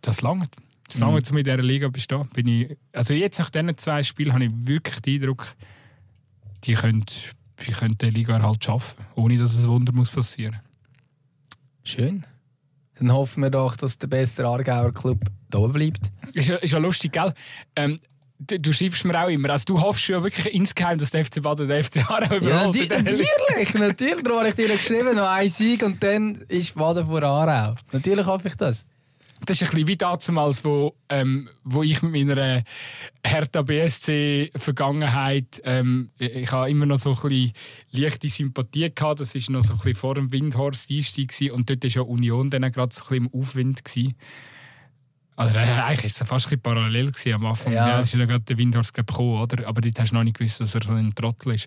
das langt. Solange mhm. in dieser Liga bestehen, bin ich. Also jetzt nach diesen zwei Spielen habe ich wirklich den Eindruck, die können, die können die Liga halt schaffen, ohne dass ein Wunder muss passieren Schön. Dann hoffen wir doch, dass der bessere Aargauer Club da bleibt. Ist ja, ist ja lustig, gell? Ähm, du, du, schreibst mir auch immer, also du hoffst ja wirklich insgeheim, dass der FC Baden der FC Aarau überholt. Ja, natürlich, natürlich. Darum habe ich dir geschrieben, noch ein Sieg und dann ist Baden vor Aarau. Natürlich hoffe ich das das ist ein bisschen wie damals, wo, ähm, wo ich mit meiner Hertha BSC Vergangenheit, ähm, ich habe immer noch so ein bisschen leichte Sympathie gehabt. Das war noch so ein bisschen vor dem Windhorst-Einstieg und dort war ja Union dann gerade so ein bisschen im Aufwind. Gewesen. Also, eigentlich war es fast ein parallel am Anfang. Ja. ja es ist ja gerade der Windhorst gekommen, oder? Aber dort hast du noch nicht gewusst, dass er so ein Trottel ist.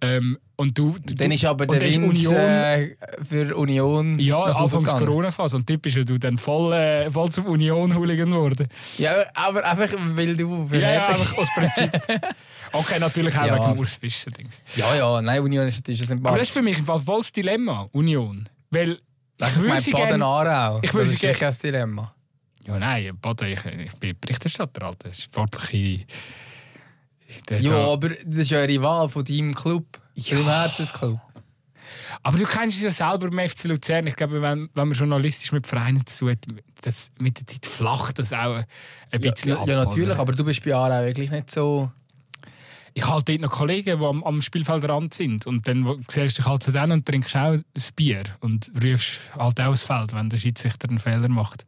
Ähm, und du, du, dann ist aber der Wind Union, äh, für Union. Ja, Anfangs Corona-Phase. Und typisch du dann voll, äh, voll zum Union-Hooligan geworden. Ja, aber einfach, weil du. Ja, ja, einfach aus Prinzip. Okay, natürlich auch ja. wegen Urs Fischer. Ja, ja, nein, Union ist natürlich ein Aber das ist für mich ein volles Dilemma, Union. Weil. Ich, ich meine, Baden-Aarau. Ich würde sicher kein Dilemma. Ja, nein, Baden, ich, ich bin Berichterstatter, Alter. Sportliche. Ja, aber das ist ja ein Rival von deinem Club, ja. deinem Herzensclub. Aber du kennst es ja selber beim FC Luzern. Ich glaube, wenn, wenn man journalistisch mit Vereinen zu tun das mit der Zeit flacht das auch ein bisschen ja, ab. ja, natürlich, aber du bist bei Aarau wirklich nicht so... Ich habe dort noch Kollegen, die am, am Spielfeldrand sind. Und dann siehst du dich halt zu denen und trinkst auch ein Bier. Und rufst halt auch aufs Feld, wenn der Schiedsrichter einen Fehler macht.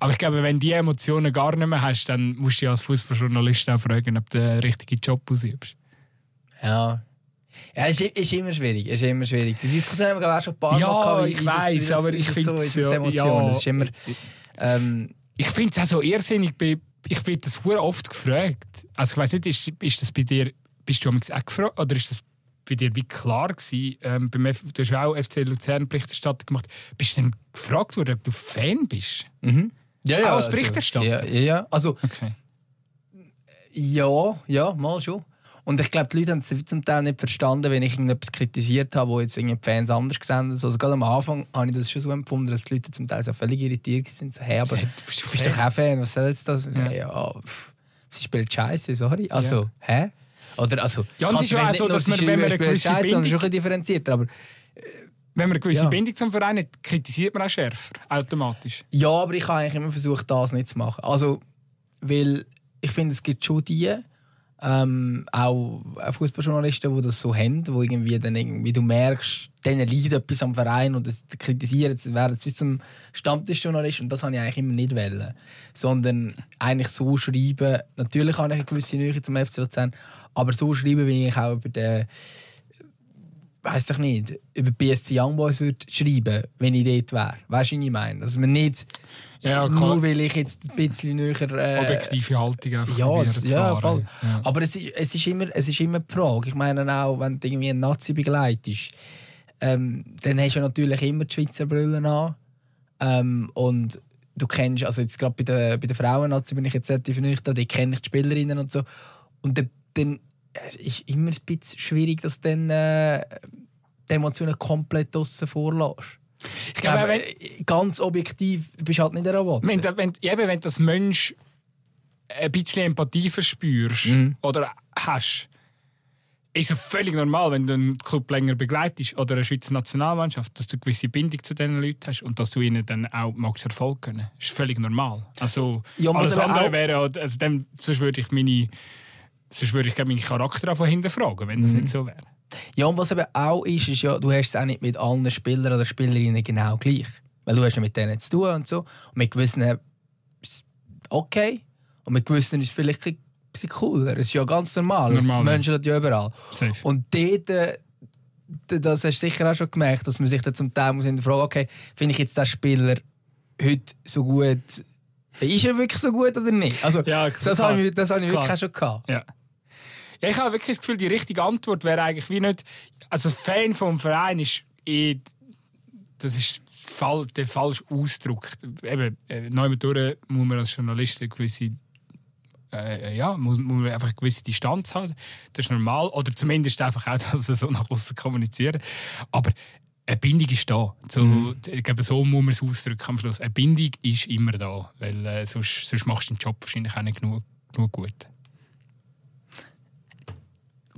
Aber ich glaube, wenn du diese Emotionen gar nicht mehr hast, dann musst du dich als Fußballjournalist auch fragen, ob du den richtigen Job ausübst. Ja. Ja, es ist, ist immer schwierig. Ist immer schwierig. Die Diskussion haben wir auch schon ein paar Ja, Mal gehabt, ich das- weiss, wie das- aber ich das find's so ja- Emotionen. ja. Das ist immer... Ähm, Ich finde es auch so irrsinnig. Ich werde das sehr oft gefragt. Also ich weiß nicht, ist, ist das bei dir, bist du auch gefragt oder ist das bei dir wie klar gewesen? Ähm, beim F du hast auch FC Luzern Berichterstattung gemacht. Bist du denn gefragt worden, ob du Fan bist? Ja, Auch als Berichterstatter? Ja, ja, ja. Also, Okay. ja, ja, mal schon. Und ich glaube, die Leute haben es zum Teil nicht verstanden, wenn ich irgendetwas kritisiert habe, wo jetzt irgendwie Fans anders gesehen haben. Also gerade am Anfang habe ich das schon so empfunden, dass die Leute zum Teil so völlig irritiert sind. So, hey, aber Ja, du du bist bist Fan. doch auch Fan, was soll jetzt das? Ja. Ja, ja pff, sie spielt Scheiße, sorry. Also, hä? Oder also, Ja, es kannst ist du ja auch nicht so, dass man, wenn man eine spielt gewisse Bindung- schon ein bisschen differenzierter. Aber Wenn man eine gewisse Ja. Bindung zum Verein hat, kritisiert man auch schärfer, automatisch. Ja, aber ich habe eigentlich immer versucht, das nicht zu machen. Also, weil ich finde, es gibt schon die, ähm, auch Fußballjournalisten, die das so haben, wo irgendwie dann irgendwie du merkst, denen leidet etwas am Verein und das kritisieren, sie werden zu zum Stammtischjournalist und das habe ich eigentlich immer nicht wollen. Sondern eigentlich so schreiben, natürlich habe ich eine gewisse Nähe zum FC Luzern, aber so schreiben, wie ich auch über den weiß ich nicht, über BSC Young Boys würde schreiben, wenn ich dort wäre. Weißt du, was ich meine? Dass man nicht, Ja, nur klar. weil ich jetzt ein bisschen näher... Äh, Objektive Haltung einfach ja, zu ja, voll. Ja. Aber es ist, es, ist immer, es ist immer die Frage. Ich meine auch, wenn du irgendwie einen Nazi begleitest, ähm, dann hast du natürlich immer die Schweizer Brille an. Ähm, und du kennst, also jetzt gerade bei den, bei den Frauen-Nazi bin ich jetzt relativ nüchtern, die kenne ich die Spielerinnen und so. Und dann, dann es ist immer ein bisschen schwierig, dass du dann äh, die Emotionen komplett außen vorlässt. Ich glaube, glaube, ganz objektiv, du bist halt nicht ein Roboter. Wenn, du- wenn, eben, wenn du als Mensch ein bisschen Empathie verspürst Mhm. oder hast, ist es völlig normal, wenn du einen Club länger begleitest oder eine Schweizer Nationalmannschaft, dass du eine gewisse Bindung zu diesen Leuten hast und dass du ihnen dann auch magst Erfolg gönnen. Das ist völlig normal. Also, Ja, alles andere auch- wäre, also dann, sonst würde ich meine, sonst würde ich glaube, meinen Charakter einfach hinterfragen, wenn das Mhm. nicht so wäre. Ja, und was eben auch ist, ist ja, du hast es auch nicht mit allen Spielern oder Spielerinnen genau gleich. Weil du hast ja mit denen zu tun und so. Und mit gewissen ist es okay. Und mit gewissen ist es vielleicht ein bisschen cooler. Das ist ja ganz normal. Normal, das. Menschen das ja überall. Safe. Und dort, äh, das hast du sicher auch schon gemerkt, dass man sich dann zum Teil muss hinterfragen okay, finde ich jetzt den Spieler heute so gut... Ist er wirklich so gut oder nicht? Also, Ja, das habe ich, das habe ich wirklich auch schon gehabt. Ja. Ja. Ich habe wirklich das Gefühl, die richtige Antwort wäre eigentlich wie nicht. Also, Fan vom Verein ist eh. Das ist fall, der falsche Ausdruck. Eben, äh, neu durch muss man als Journalist eine gewisse. Äh, ja, muss, muss man einfach eine gewisse Distanz haben. Das ist normal. Oder zumindest einfach auch, dass sie so nach außen kommunizieren. Aber eine Bindung ist da. So, Ich glaube, so muss man es ausdrücken am Schluss. Eine Bindung ist immer da. Weil äh, sonst, sonst machst du den Job wahrscheinlich auch nicht genug, genug gut.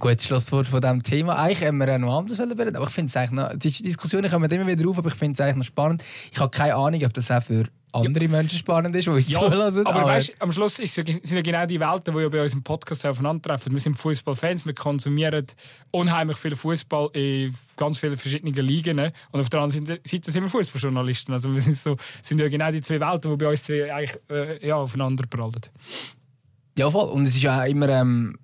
Gutes Schlusswort von diesem Thema. Eigentlich hätten wir auch noch anders wollen, aber ich finde es eigentlich noch, die Diskussionen kommen immer wieder auf, aber ich finde es eigentlich noch spannend. Ich habe keine Ahnung, ob das auch für andere Menschen spannend ist, die uns Ja, zulassen. aber weißt, am Schluss ja, sind ja genau die Welten, die ja bei uns im Podcast aufeinandertreffen. Wir sind Fußballfans, wir konsumieren unheimlich viel Fußball in ganz vielen verschiedenen Ligen. ne? Und auf der anderen Seite sind wir Fußballjournalisten. Also wir sind, so, sind ja genau die zwei Welten, die bei uns eigentlich äh, ja, aufeinander prallen. Ja, voll. Und es ist ja auch immer, ähm,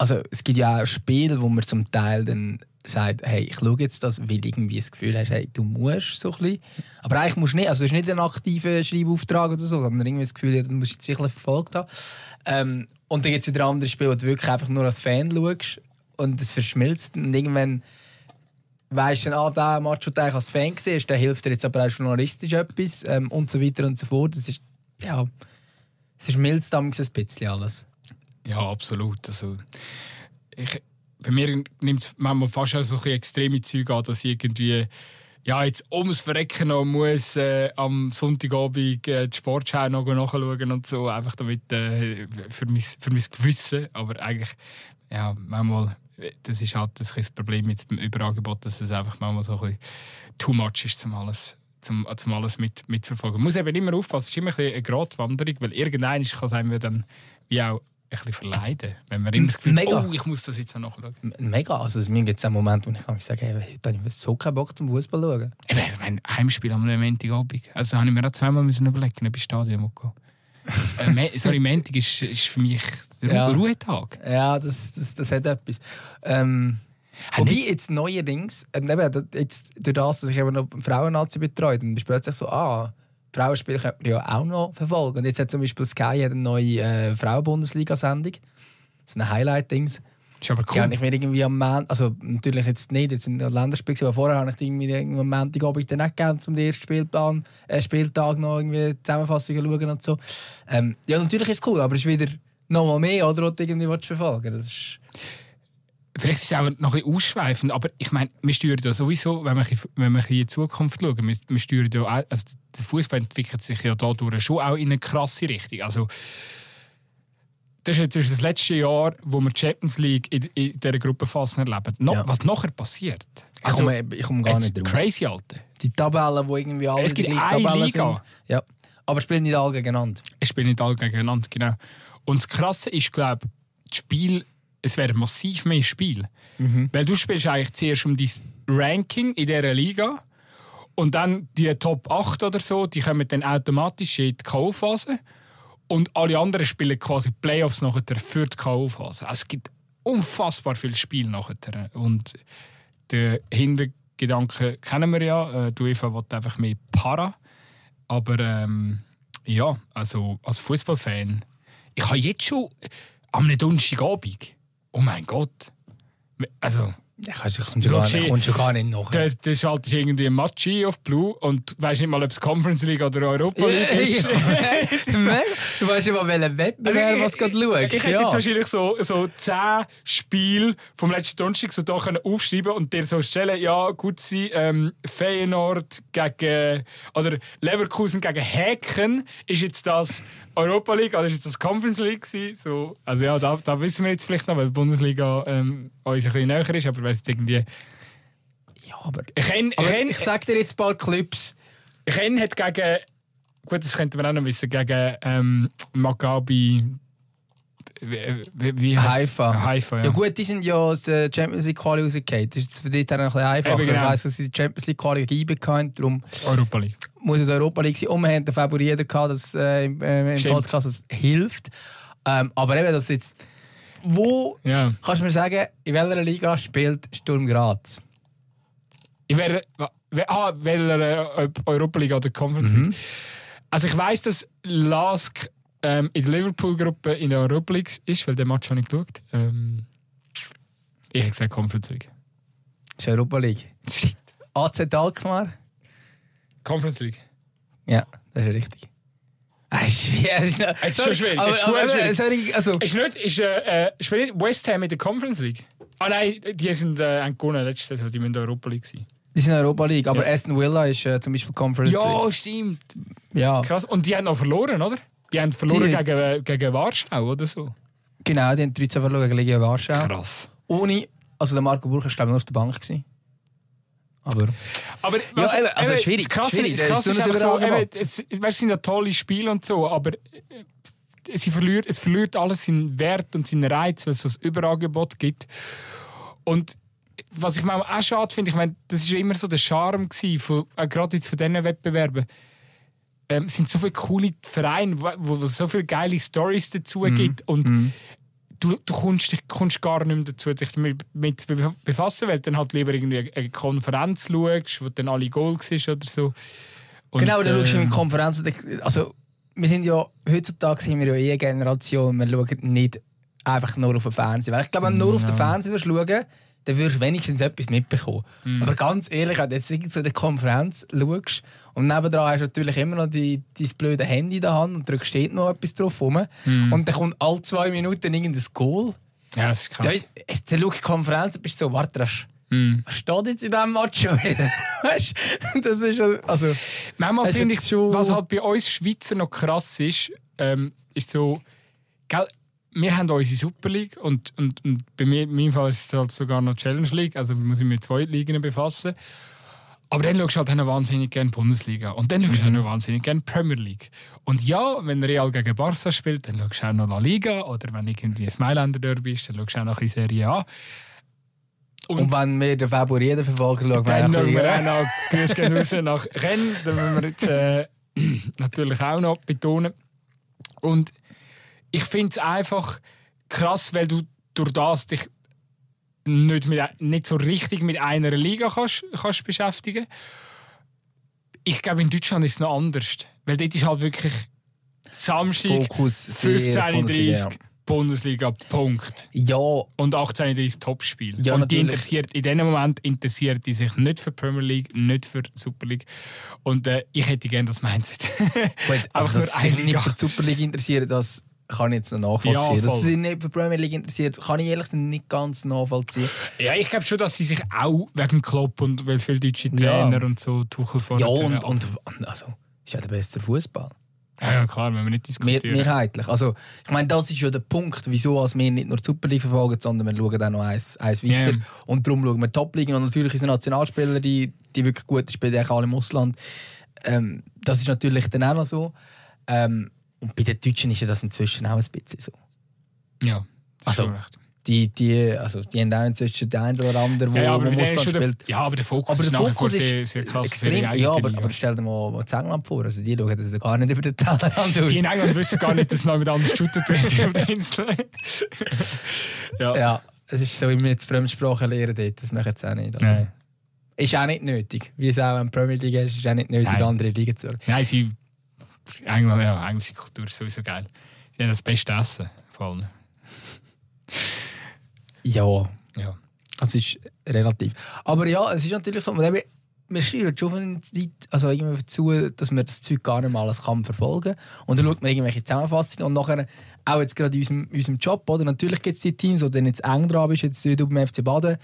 also es gibt ja auch Spiele, wo man zum Teil dann sagt, hey, ich schaue jetzt das, weil irgendwie das Gefühl hast, hey, du musst so ein bisschen. Aber eigentlich musst du nicht, also es ist nicht ein aktiver Schreibauftrag oder so, sondern irgendwie das Gefühl, ja, du musst jetzt wirklich verfolgt haben. Ähm, und dann gibt es wieder andere Spiele, wo du wirklich einfach nur als Fan schaust und es verschmilzt und irgendwann weißt du dann, ah, der Match, den du als Fan hast, der hilft dir jetzt aber auch journalistisch etwas ähm, und so weiter und so fort. Das ist, ja, es schmilzt damals ein bisschen alles. Ja, absolut. Also, ich, bei mir nimmt es manchmal fast auch so ein extreme Züge an, dass ich irgendwie ja, jetzt ums Verrecken noch muss äh, am Sonntagabend äh, die Sportschau noch nachschauen und so, einfach damit äh, für, mein, für mein Gewissen. Aber eigentlich, ja, manchmal, das ist halt das, das Problem mit dem Überangebot, dass es einfach manchmal so ein bisschen too much ist, um alles, zum, zum alles mit, mitzuverfolgen. Man muss eben immer aufpassen, es ist immer ein eine Gratwanderung, weil irgendein kann es einem dann wie auch bisschen verleiden. Wenn man immer das Gefühl hat, oh, ich muss das jetzt noch nachschauen. Mega. Also, mir gibt es einen Moment, wo ich kann sagen hey, heute habe ich so keinen Bock zum Fußball schauen. Ich mein Heimspiel am Montagabend. Also habe ich mir auch zweimal müssen überlegen, ob ich Stadion gehen äh, Sorry, Montag ist, ist für mich der ja. Ruhetag. Ja, das, das, das hat etwas. Ähm, Wobei jetzt neuerdings, äh, eben, jetzt, durch das, dass ich eben noch Frauennazi betreue, dann ist plötzlich so, ah, Frauenspiel könnte man ja auch noch verfolgen. Und jetzt hat zum Beispiel Sky eine neue äh, Frauen-Bundesliga-Sendung. So ein Highlight-Dings. Ist aber cool. Ja, ich mir irgendwie am Montag, also natürlich jetzt nicht, jetzt sind Länderspiele, aber vorher habe ich irgendwie am Montagabend dann nicht gegeben, um den ersten Spielplan, äh, Spieltag noch irgendwie Zusammenfassungen schauen und so. Ähm, ja, natürlich ist es cool, aber es ist wieder noch mal mehr, oder, was du irgendwie verfolgen das ist Vielleicht ist es auch noch ein bisschen ausschweifend, aber ich meine, wir steuern ja sowieso, wenn wir, wenn wir in die Zukunft schauen, wir, wir steuern ja auch, also der Fußball entwickelt sich ja dadurch schon auch in eine krasse Richtung. Also, das ist jetzt das letzte Jahr, wo wir die Champions League in, in dieser Gruppenphase erleben. No, ja. Was nachher passiert? Also, ich komme, ich komme gar nicht drauf. Crazy, Alter. Die Tabellen, wo irgendwie alle es gibt die gleiche Tabelle Liga. sind. Ja. Aber spielen nicht alle gegeneinander. Es spielen nicht alle gegeneinander, genau. Und das Krasse ist, glaube ich, das Spiel es wäre massiv mehr Spiel. Mhm. Weil du spielst eigentlich zuerst um dein Ranking in dieser Liga und dann die Top 8 oder so, die kommen dann automatisch in die K.O.-Phase und alle anderen spielen quasi Playoffs nachher für die K.O.-Phase. Es gibt unfassbar viel Spiel nachher. Und den Hintergedanken kennen wir ja. Äh, die UEFA will einfach mehr Para. Aber ähm, ja, also als Fußballfan, ich habe jetzt schon am Donnerstagabend oh mein Gott. Also, ja, kommst du kommst schon gar nicht nach. Das, das schaltest irgendwie ein Match ein auf Blue und weißt nicht mal, ob es Conference League oder Europa League ist. du weißt nicht mal, welchen Wettbewerb also, was du schaust. Ich, hätte ja. jetzt wahrscheinlich so, so zehn Spiele vom letzten Donnerstag so aufschreiben und dir so stellen, ja, gut sein, ähm, Feyenoord gegen, oder Leverkusen gegen Häken, ist jetzt das Europa League oder ist das Conference League gewesen? So, also ja, da, da wissen wir jetzt vielleicht noch, weil die Bundesliga ähm, uns ein bisschen näher ist, aber weil es irgendwie... Ja, aber... Ich, kenn, aber ich, ich sag dir jetzt ein paar Clips. Ich kenne hat gegen... Gut, das könnte man auch noch wissen, gegen ähm, Maccabi... Wie, wie Haifa. Haifa ja. ja. gut, die sind ja aus der Champions League Quali rausgefallen. Das ist für die dann ein bisschen einfacher. Eben, genau. Ich weiss, dass sie die Champions League Quali reinbekommen darum Europa League. Muss es Europa League sein. Und wir haben den Favoriten gehabt, dass äh, im, äh, im Podcast das hilft. Ähm, aber eben, dass jetzt wo ja. kannst du mir sagen, in welcher Liga spielt Sturm Graz? Ich werde. Ah, welcher äh, Europa League oder Conference League? Mhm. Also ich weiß, dass Lask ähm, in der Liverpool-Gruppe in der Europa League ist, weil der Match habe ich geschaut. Ähm, ich habe gesagt Conference League. Das ist Europa League. AC Alkmaar? Conference League. Ja, das ist richtig. Ah, es ist, es ist schon schwierig. Aber, ist aber, schwierig. Also. Ist nicht, ist, äh, äh spielt West Ham in der Conference League? Ah nein, die sind äh, gewonnen letztes Jahr, die müssen in der Europa League sein. Die sind in der Europa League, aber ja. Aston Villa ist äh, zum Beispiel Conference ja, League. Ja, stimmt. Ja. Krass. Und die haben noch verloren, oder? Die haben verloren die, gegen, äh, gegen Warschau oder so. Genau, die haben 13 verloren gegen Liga Warschau. Krass. Ohne, also der Marco Burch war glaube ich nur auf der Bank. Gewesen. Aber, aber was, ja, also eben, schwierig. Krass, schwierig. Das krass ist, ist so, eben, es, es sind ja tolle Spiele und so, aber äh, sie verliert, es verliert alles seinen Wert und seinen Reiz, weil es so ein Überangebot gibt. Und was ich manchmal auch schade finde, ich meine, das war immer so der Charme von, äh, gerade jetzt von diesen Wettbewerben. Ähm, es sind so viele coole Vereine, wo, wo so viele geile Stories dazu mm. gibt. Und mm du, du kommst, kommst gar nicht mehr dazu, dich damit zu befassen, weil du dann halt lieber irgendwie eine Konferenz schaust, wo dann alle Goal war oder so. Und, genau, dann äh, schaust du in ähm, Konferenzen. Also, wir sind ja, heutzutage sind wir ja eh eine Generation, wir schauen nicht einfach nur auf den Fernseher. Weil ich glaube, wenn du nur auf den Fernseher schauen dann wirst du wenigstens etwas mitbekommen. Mm. Aber ganz ehrlich, wenn du jetzt zu der Konferenz schaust und nebendran hast du natürlich immer noch die, dein blöde Handy in der Hand und da steht noch etwas drauf rum. Mm. Und dann kommt alle zwei Minuten irgendein Goal. Ja, das ist krass. Da, da schaust du die Konferenz und bist so, warte, Mm. Was steht jetzt in diesem Match schon wieder? weißt du, das ist also. Manchmal finde ich, schon- was halt bei uns Schweizer noch krass ist, ähm, ist so, gell, wir haben unsere Super League und, und, und bei mir, in meinem Fall ist es halt sogar noch Challenge League, also muss ich mich mit zwei Ligen befassen. Aber dann schaust du halt auch noch wahnsinnig gerne Bundesliga. Und dann schaust du auch noch wahnsinnig gerne Premier League. Und ja, wenn Real gegen Barca spielt, dann schaust du auch noch La Liga. Oder wenn irgendwie ein Mailänder Derby ist, dann schaust du auch noch ein Serie A. Und, wenn wir den jeden verfolgen, schauen wir Dann auch schauen wir auch noch Grüße gehen raus nach Rennen. Da müssen wir jetzt äh, natürlich auch noch betonen. Und ich finde es einfach krass, weil du durch das dich nicht, mit, nicht so richtig mit einer Liga kannst, kannst beschäftigen Ich glaube, in Deutschland ist es noch anders. Weil dort ist halt wirklich Samstag, Fokus sehr 15.30 Bundesliga, Punkt. Ja, Und 18.30 Topspiel. Ja, und die interessiert, in diesem Moment interessiert die sich nicht für Premier League, nicht für Super League. Und äh, ich hätte gerne das Mindset. gut, also, dass sich nicht für die Super League interessiert, das kann ich jetzt noch nachvollziehen. Ja, dass sie nicht für die Premier League interessiert, kann ich ehrlich nicht ganz nachvollziehen. ja, ich glaube schon, dass sie sich auch wegen Klopp und weil viele deutsche Ja. Trainer und so Tuchel vorne Ja, und, und also, ist ja der beste Fußball. ja, ja, klar, wenn wir nicht Mehr, diskutieren. mehrheitlich. Also, ich meine, das ist ja der Punkt, wieso als wir nicht nur die Super League verfolgen, sondern wir schauen auch noch eins, eins weiter. Ja. Und darum schauen wir die Top-Ligen. Und natürlich sind Nationalspieler, die, die wirklich gut spielen, eigentlich alle im Ausland. Ähm, das ist natürlich dann auch noch so. Ähm, und bei den Deutschen ist ja das inzwischen auch ein bisschen so. Ja, Also, recht. Die, die, also, die haben auch inzwischen den einen oder anderen, der Ja, ja, wo ist der, spielt. ja, aber der Fokus Aber ist der vor Fokus ist, sehr, sehr ist krass extrem. eigene Ja, aber, aber stell dir mal mal das England vor. Also die schauen das gar nicht über den Tellerrand aus. Die in England wissen gar nicht, dass noch mit anders geshootet wird auf der Insel. ja. Ja, es ist so wie mit Fremdsprachen lernen dort. Das machen sie auch nicht. Also, Nein. Ist auch nicht nötig. Wie es auch in Premier League ist, ist auch nicht nötig, Nein. andere Ligen zu schauen. Nein, sie. England, ja, englische Kultur ist sowieso geil. Sie haben das beste Essen. Vor allem. Ja, Ja. das ist relativ. Aber ja, es ist natürlich so, eben, wir steuern schon von Zeit also irgendwie zu, dass man das Zeug gar nicht mal alles kann verfolgen Und dann schaut man irgendwelche Zusammenfassungen und nachher auch jetzt gerade in unserem, unserem Job, oder? Natürlich gibt es die Teams, wo du jetzt eng dran bist, jetzt wie du beim FC Baden.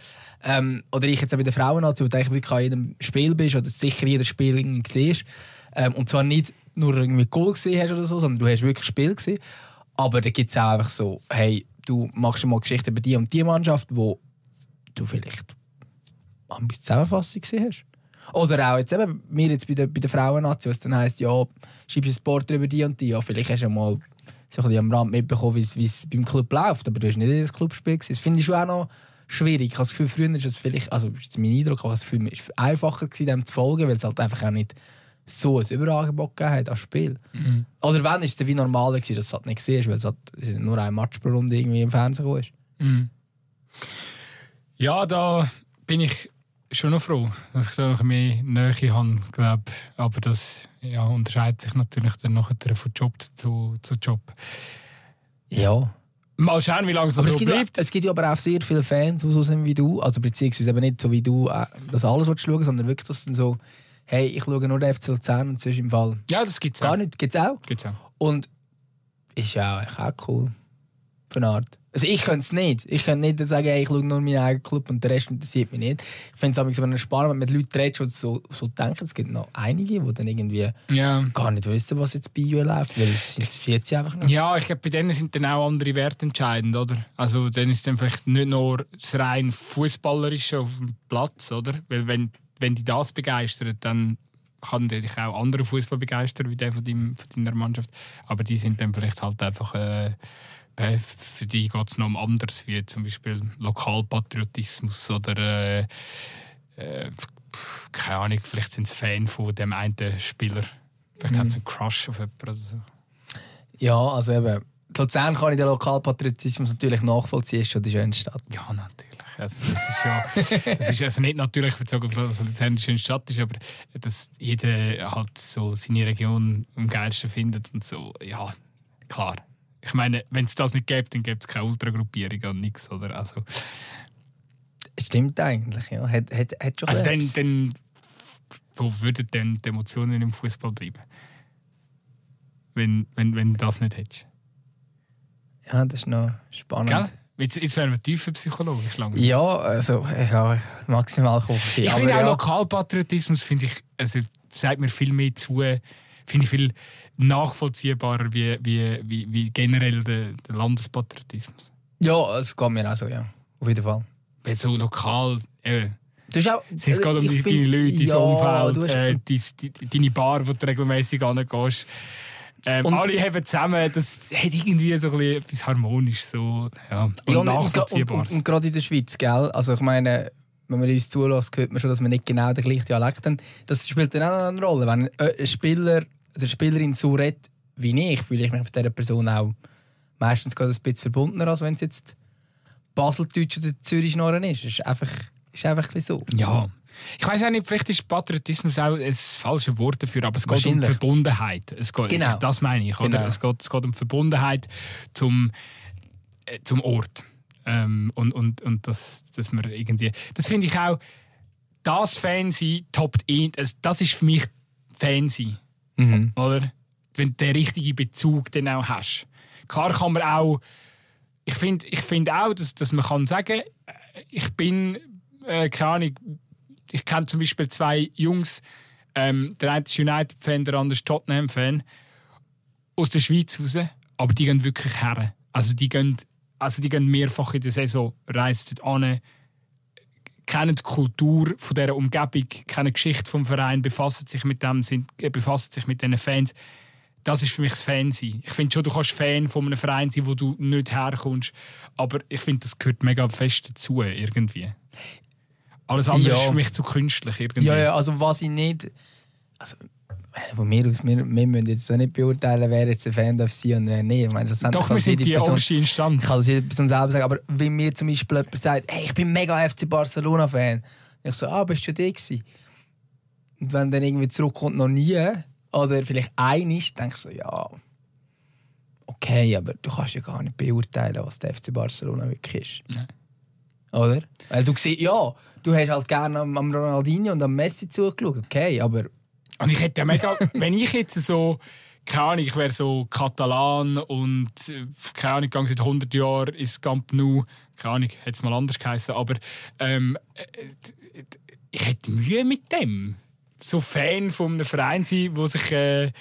Ähm, oder ich jetzt auch bei den Frauen wo du eigentlich wirklich an jedem Spiel bist oder sicher jedes Spiel irgendwie siehst. Ähm, und zwar nicht nur irgendwie Goal gesehen hast oder so, sondern du hast wirklich Spiel gesehen. Aber da gibt es auch einfach so, hey, du machst mal Geschichten über die und die Mannschaft, wo du vielleicht am Zusammenfassung gesehen hast. Oder auch jetzt eben, wir jetzt bei der, bei der Frauen-Nazi, was dann heisst, ja, schreibst ein Sport über die und die. Ja, vielleicht hast du mal so ein bisschen am Rand mitbekommen, wie es- beim Club läuft, aber du hast nicht in das Clubspiel gesehen. Das finde ich schon auch noch schwierig. Ich habe das Gefühl, früher ist es vielleicht, also das ist mein Eindruck, habe das Gefühl, es war einfacher gewesen, dem zu folgen, weil es halt einfach auch nicht so ein Überangebot gegeben hat als Spiel. Oder wenn, ist es wie normaler gewesen, dass du halt nicht siehst, weil es halt nur ein Match pro Runde irgendwie im Fernsehen gekommen ist. Ja, da bin ich schon noch froh, dass ich da noch mehr Nähe habe, glaube Aber das ja, unterscheidet sich natürlich dann nachher von Job zu, zu Job. Ja. Mal schauen, wie lange es Aber so es, gibt ja, bleibt. es gibt ja aber auch sehr viele Fans, die so sind wie du. Also beziehungsweise eben nicht so wie du, äh, das alles willst schauen, sondern wirklich das dann so, hey, ich schaue nur den FC Luzern und sonst im Fall Ja, das gibt es gar auch. nicht. Gibt es auch. Gibt's auch. Und ist ja auch cool. Von Art. Also ich könnte es nicht. Ich könnte nicht sagen, hey, ich schaue nur meinen eigenen Club und der Rest interessiert mich nicht. Ich finde es aber spannend, wenn man mit Leuten redet, die so, so denken. Es gibt noch einige, die dann irgendwie Ja. gar nicht wissen, was jetzt bei ihr läuft, weil es interessiert sie einfach nicht. Ja, ich glaube, bei denen sind dann auch andere Werte entscheidend, oder? Also dann ist dann vielleicht nicht nur das rein Fußballerische auf dem Platz, oder? Weil wenn, wenn die das begeistert, dann kann dich auch andere Fußball begeistern, wie der von, deinem, von deiner Mannschaft. Aber die sind dann vielleicht halt einfach... Äh, äh, für die geht es noch um anderes, wie zum Beispiel Lokalpatriotismus oder... Äh, äh, keine Ahnung, vielleicht sind sie Fan von dem einen Spieler. Vielleicht hat sie einen Crush auf jemanden oder so. Ja, also eben, Luzern kann ich den Lokalpatriotismus natürlich nachvollziehen, ist schon die schönste Stadt. Ja, natürlich. Also, das ist ja das ist also nicht natürlich bezogen auf das Luzern eine schöne Stadt ist, aber dass jeder halt so seine Region am geilsten findet und so, ja, klar. Ich meine, wenn es das nicht gäbe, dann gäbe es keine Ultragruppierung und nichts, oder? Also, Stimmt eigentlich, ja. Hat, hat, hat schon also dann, dann, wo würden denn die Emotionen im Fußball bleiben? Wenn, wenn, wenn du das nicht hättest. Ja, das ist noch spannend. Gell? Jetzt, jetzt wären wir tiefer psychologisch lang. Ja, also ja, maximal Koffein. Ich finde auch ja. Lokalpatriotismus finde ich, also sagt mir viel mehr zu, finde ich viel nachvollziehbarer wie, wie, wie, wie generell der, der Landespatriotismus. Ja, es geht mir auch so, ja. Auf jeden Fall. Weil so lokal, äh, Du hast auch, es geht um deine Leute, dein ja, Umfeld, hast- äh, dein, dein, deine Bar, wo du regelmäßig angehst. Ähm, Und- alle haben zusammen, das hat irgendwie so ein bisschen etwas harmonisch, so, ja, und Ja, und, und, und, nachvollziehbares. und, und gerade in der Schweiz, gell? Also ich meine, wenn man uns zulässt, hört man schon, dass wir nicht genau den gleichen Dialekt haben. Das spielt dann auch eine Rolle. Wenn ein Spieler oder eine Spielerin so redet wie ich, fühle ich mich mit dieser Person auch meistens gerade ein bisschen verbundener, als wenn es jetzt Baseldeutsch oder Zürichschnorren ist. Es ist einfach, ist einfach ein so. Ja. Ich weiß auch nicht, vielleicht ist Patriotismus auch ein falsches Wort dafür, aber es geht um. Verbundenheit. Es geht, Genau. Das meine ich, oder? Genau. Es, geht, es geht um Verbundenheit zum, äh, zum Ort. Ähm, und und, und das, dass man irgendwie. Das finde ich auch, das Fansein toppt in. Das, das ist für mich Fansein. Mhm. Oder? Wenn du den richtigen Bezug dann auch hast. Klar kann man auch. Ich finde ich find auch, dass, dass man kann sagen äh, ich bin, äh, keine Ahnung, ich kenne zum Beispiel zwei Jungs, ähm, der eine ist United-Fan, der andere ist Tottenham-Fan, aus der Schweiz raus, aber die gehen wirklich her. Also die gehen, also die gehen mehrfach in der Saison, reisen dort an, kennen die Kultur von dieser Umgebung, kennen die Geschichte vom Verein, befassen sich mit dem, sind, äh, befassen sich mit diesen Fans. Das ist für mich das Fansein. Ich finde schon, du kannst Fan von einem Verein sein, wo du nicht herkommst, aber ich finde, das gehört mega fest dazu, irgendwie. Alles andere Ja. ist für mich zu künstlich, irgendwie. Ja, ja, also was ich nicht. Also, von mir aus, wir, wir müssen jetzt auch nicht beurteilen, wer jetzt ein Fan darf sein und wer nicht. Ich meine, schlussendlich Doch, wir sind die Person- oberste Instanz. Ich kann das jede Person selber sagen, aber wenn mir zum Beispiel jemand sagt, hey, ich bin mega FC Barcelona-Fan, ich so, ah, bist du schon gewesen? Und wenn dann irgendwie zurückkommt, noch nie, oder vielleicht ein ist, denkst du so, ja, okay, aber du kannst ja gar nicht beurteilen, was der FC Barcelona wirklich ist. Nein. Oder? Weil du siehst, ja, du hast halt gerne am, am Ronaldinho und am Messi zugeschaut, okay, aber Und ich hätte ja mega, wenn ich jetzt so, keine Ahnung, ich wäre so Katalan und äh, keine Ahnung, gehe seit 100 Jahren ins Camp Nou, keine Ahnung, hätte es mal anders geheißen, aber ähm, äh, äh, ich hätte Mühe mit dem. So Fan von einem Verein sein, wo sich, äh,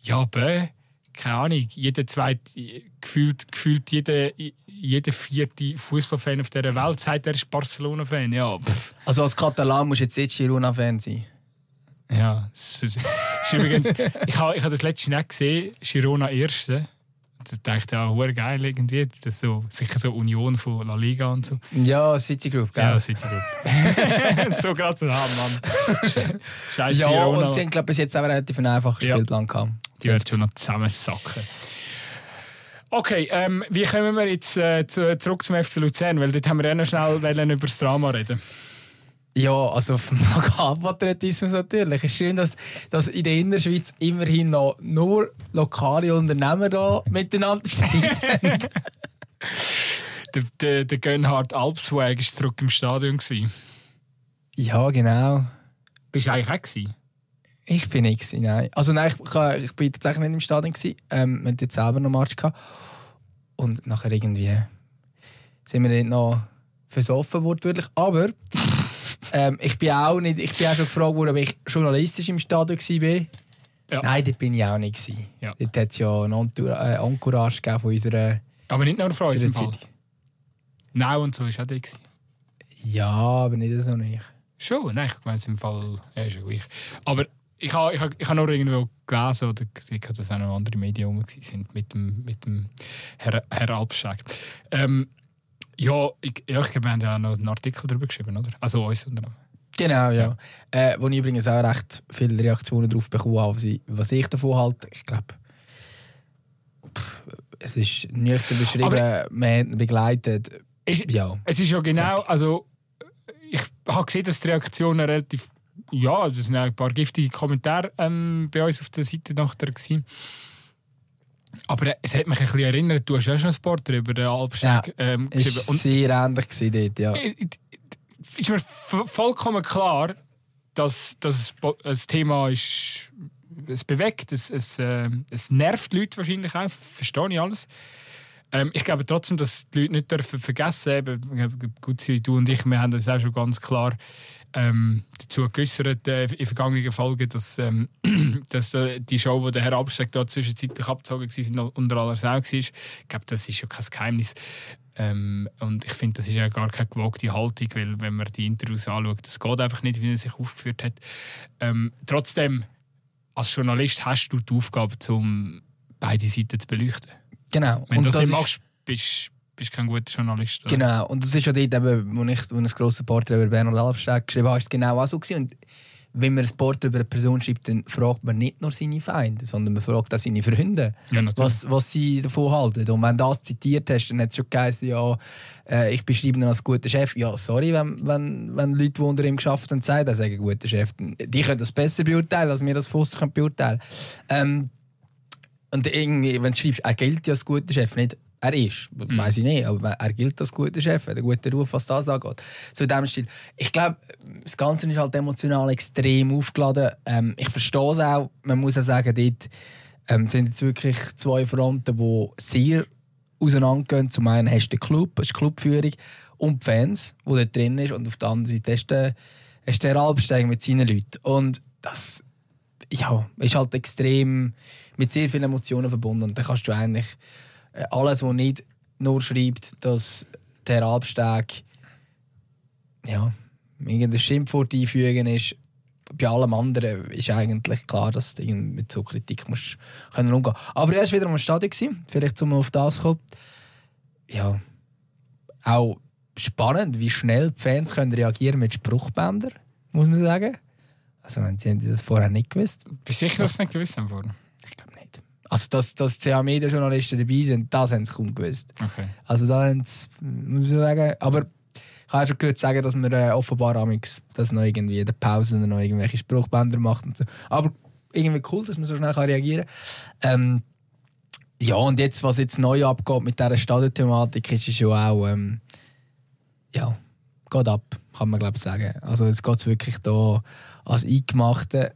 ja, bäh, keine Ahnung, jeder zweite, gefühlt, gefühlt jeder, jeder vierte Fußballfan auf dieser Welt sagt, er ist Barcelona-Fan. Ja, pff. also als Katalan musst du jetzt nicht Girona-Fan sein. Ja, es ist, es ist übrigens, ich habe ich ha das letzte nicht gesehen, Girona Erste. Da dachte ja, hure geil irgendwie. Das so, sicher so Union von La Liga und so. Ja, City Group, gell? Ja, City Group. so gerade zu haben, Mann. Scheiße, Ja, Girona. und sie haben, glaube bis jetzt auch relativ einen einfachen Ja. Spielplan gehabt. Die werden schon noch zusammensacken. Okay, ähm, wie kommen wir jetzt äh, zu, zurück zum FC Luzern? Weil dort haben wir ja noch schnell wollen über das Drama reden. Ja, also Lokalpatriotismus natürlich. Es ist schön, dass, dass in der Innerschweiz immerhin noch nur lokale Unternehmer da miteinander streiten. Der, der, der Gönhard Alpswag war zurück im Stadion. Gewesen. ja, genau. Bist du eigentlich auch? Gewesen? Ich bin nicht, gewesen, nein. Also nein, ich, ich, ich bin tatsächlich nicht im Stadion. Gewesen. Ähm, wir hatten jetzt selber noch Match. Gehabt. Und nachher irgendwie sind wir nicht noch versoffen wortwörtlich. Aber ähm, ich bin auch nicht, ich bin auch schon gefragt worden, ob ich journalistisch im Stadion war. Ja. Nein, dort bin ich auch nicht. Gewesen. Ja. Dort hat es ja eine Entour- äh, Encourage gegeben von unserer, Aber nicht nur von uns im Fall. Nein, und so war auch gewesen. Ja, aber nicht so nicht. Schon, nein, ich meine es im Fall ja, ist ja gleich. Aber ich habe ich ha, ich ha nur irgendwo gelesen oder gesehen, dass auch noch andere Medien rum sind mit dem, mit dem Herr, Herr Alpschag. Ähm, ja, ich, ja, ich glaube, wir haben ja auch noch einen Artikel darüber geschrieben, oder? Also uns unter anderem. Genau, ja. Äh, wo ich übrigens auch recht viele Reaktionen darauf bekommen habe, was ich, was ich davon halte. Ich glaube, es ist nüchtern beschrieben, Aber- man begleitet. Es, Ja. es ist ja genau, also ich habe gesehen, dass die Reaktionen relativ, ja, es sind ein paar giftige Kommentare ähm, bei uns auf der Seite nachher gewesen. Aber äh, es hat mich ein bisschen erinnert, du hast ja schon ein Sport über den Alpschag Ja, ähm, Es war sehr ähnlich gewesen dort, ja. Äh, ist mir vollkommen klar, dass, dass ein Thema ist, es bewegt, es, es, äh, es nervt Leute wahrscheinlich auch, verstehe ich alles. Ähm, ich glaube trotzdem, dass die Leute nicht dürfen vergessen dürfen. Gut, du und ich, wir haben das auch schon ganz klar ähm, dazu geäußert äh, in vergangenen Folgen, dass, ähm, dass äh, die Show, die der Herr Absteck da zwischenzeitlich abgezogen war, unter aller Sau war. Ich glaube, das ist ja kein Geheimnis. Ähm, und ich finde, das ist ja gar keine gewagte Haltung, weil wenn man die Interviews anschaut, das geht einfach nicht, wie er sich aufgeführt hat. Ähm, trotzdem, als Journalist hast du die Aufgabe, um beide Seiten zu beleuchten. Genau. Wenn du das, das nicht machst, bist bist kein guter Journalist. Oder? Genau, und das ist ja dort, eben, wo ich wo ein grosses Porträt über Bernhard Albsteg geschrieben habe, ist genau auch so gewesen. Und wenn man ein Porträt über eine Person schreibt, dann fragt man nicht nur seine Feinde, sondern man fragt auch seine Freunde, ja, was, was sie davon halten. Und wenn du das zitiert hast, dann hat es schon geheißen, ja, äh, ich beschreibe ihn als guter Chef. Ja, sorry, wenn, wenn, wenn Leute, die unter ihm geschafft haben, sagen, er sei ein guter Chef. Die können das besser beurteilen, als wir das Fuss beurteilen können. Ähm, und irgendwie, wenn du schreibst, er gilt ja als guter Chef, nicht er ist, mhm. weiß ich nicht, aber er gilt als guter Chef, hat einen guten Ruf, was das angeht. So in dem Stil. Ich glaube, das Ganze ist halt emotional extrem aufgeladen. Ähm, ich verstehe es auch, man muss auch sagen, dort ähm, sind jetzt wirklich zwei Fronten, die sehr auseinandergehen. Zum einen hast du den Club, das ist die Clubführung, und die Fans, die dort drin ist, und auf der anderen Seite hast du, hast du den mit seinen Leuten. Und das ja, ist halt extrem mit sehr vielen Emotionen verbunden. Und da kannst du eigentlich äh, alles, was nicht nur schreibt, dass der Albsteg ja, irgendein Schimpfwort einfügen ist, bei allem anderen ist eigentlich klar, dass du mit so Kritik musst können umgehen Aber er war wieder am Stadion, vielleicht um auf das zu kommen. Ja, auch spannend, wie schnell die Fans können reagieren mit Spruchbändern, muss man sagen. Also, sie haben das vorher nicht gewusst. Du sicher, dass sie nicht gewusst haben vorher? Also, dass, dass CA-Media-Journalisten dabei sind, das haben sie kaum gewusst. Okay. Also, da haben sie, muss ich sagen, aber ich habe schon gehört sagen, dass man äh, offenbar amix, dass noch irgendwie in der Pause noch irgendwelche Spruchbänder macht und so. Aber irgendwie cool, dass man so schnell reagieren kann. Ähm, ja, und jetzt, was jetzt neu abgeht mit dieser Stadionthematik, ist es schon auch, ähm, ja, geht ab, kann man glaube ich sagen. Also jetzt geht es wirklich da als Eingemachte,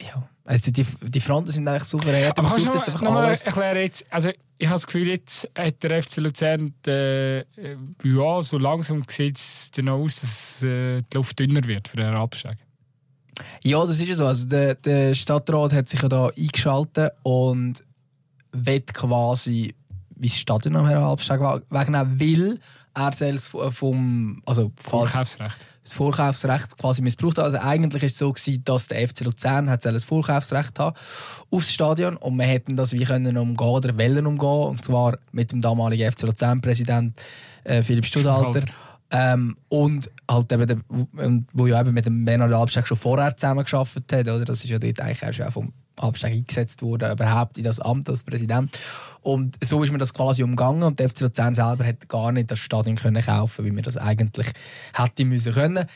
ja, also die, die Fronten sind eigentlich super hart. Aber kannst du jetzt einfach alles. erklären, jetzt, also ich habe das Gefühl, jetzt hat der FC Luzern äh, ja, so langsam sieht es aus, dass äh, die Luft dünner wird für den Abstieg. Ja, das ist ja so. Also der, der Stadtrat hat sich ja da eingeschaltet und wird quasi wie das Stadion am Abstieg wegnehmen, weil er selbst vom also Vorkaufsrecht das Vorkaufsrecht quasi missbraucht. Also eigentlich ist es so gewesen, dass der FC Luzern hat das Vorkaufsrecht hat aufs Stadion und wir hätten das wie können umgehen oder wollen umgehen und zwar mit dem damaligen FC Luzern Präsident äh, Philipp Studhalter. Ähm, und halt eben, der, wo ja eben mit dem Bernhard Albsteg schon vorher zusammengearbeitet hat, oder? Das ist ja dort eigentlich auch schon vom Absteig eingesetzt wurde, überhaupt in das Amt als Präsident. Und so ist mir das quasi umgegangen und der FC Luzern selber hätte gar nicht das Stadion können kaufen wie wir das eigentlich hätte müssen können.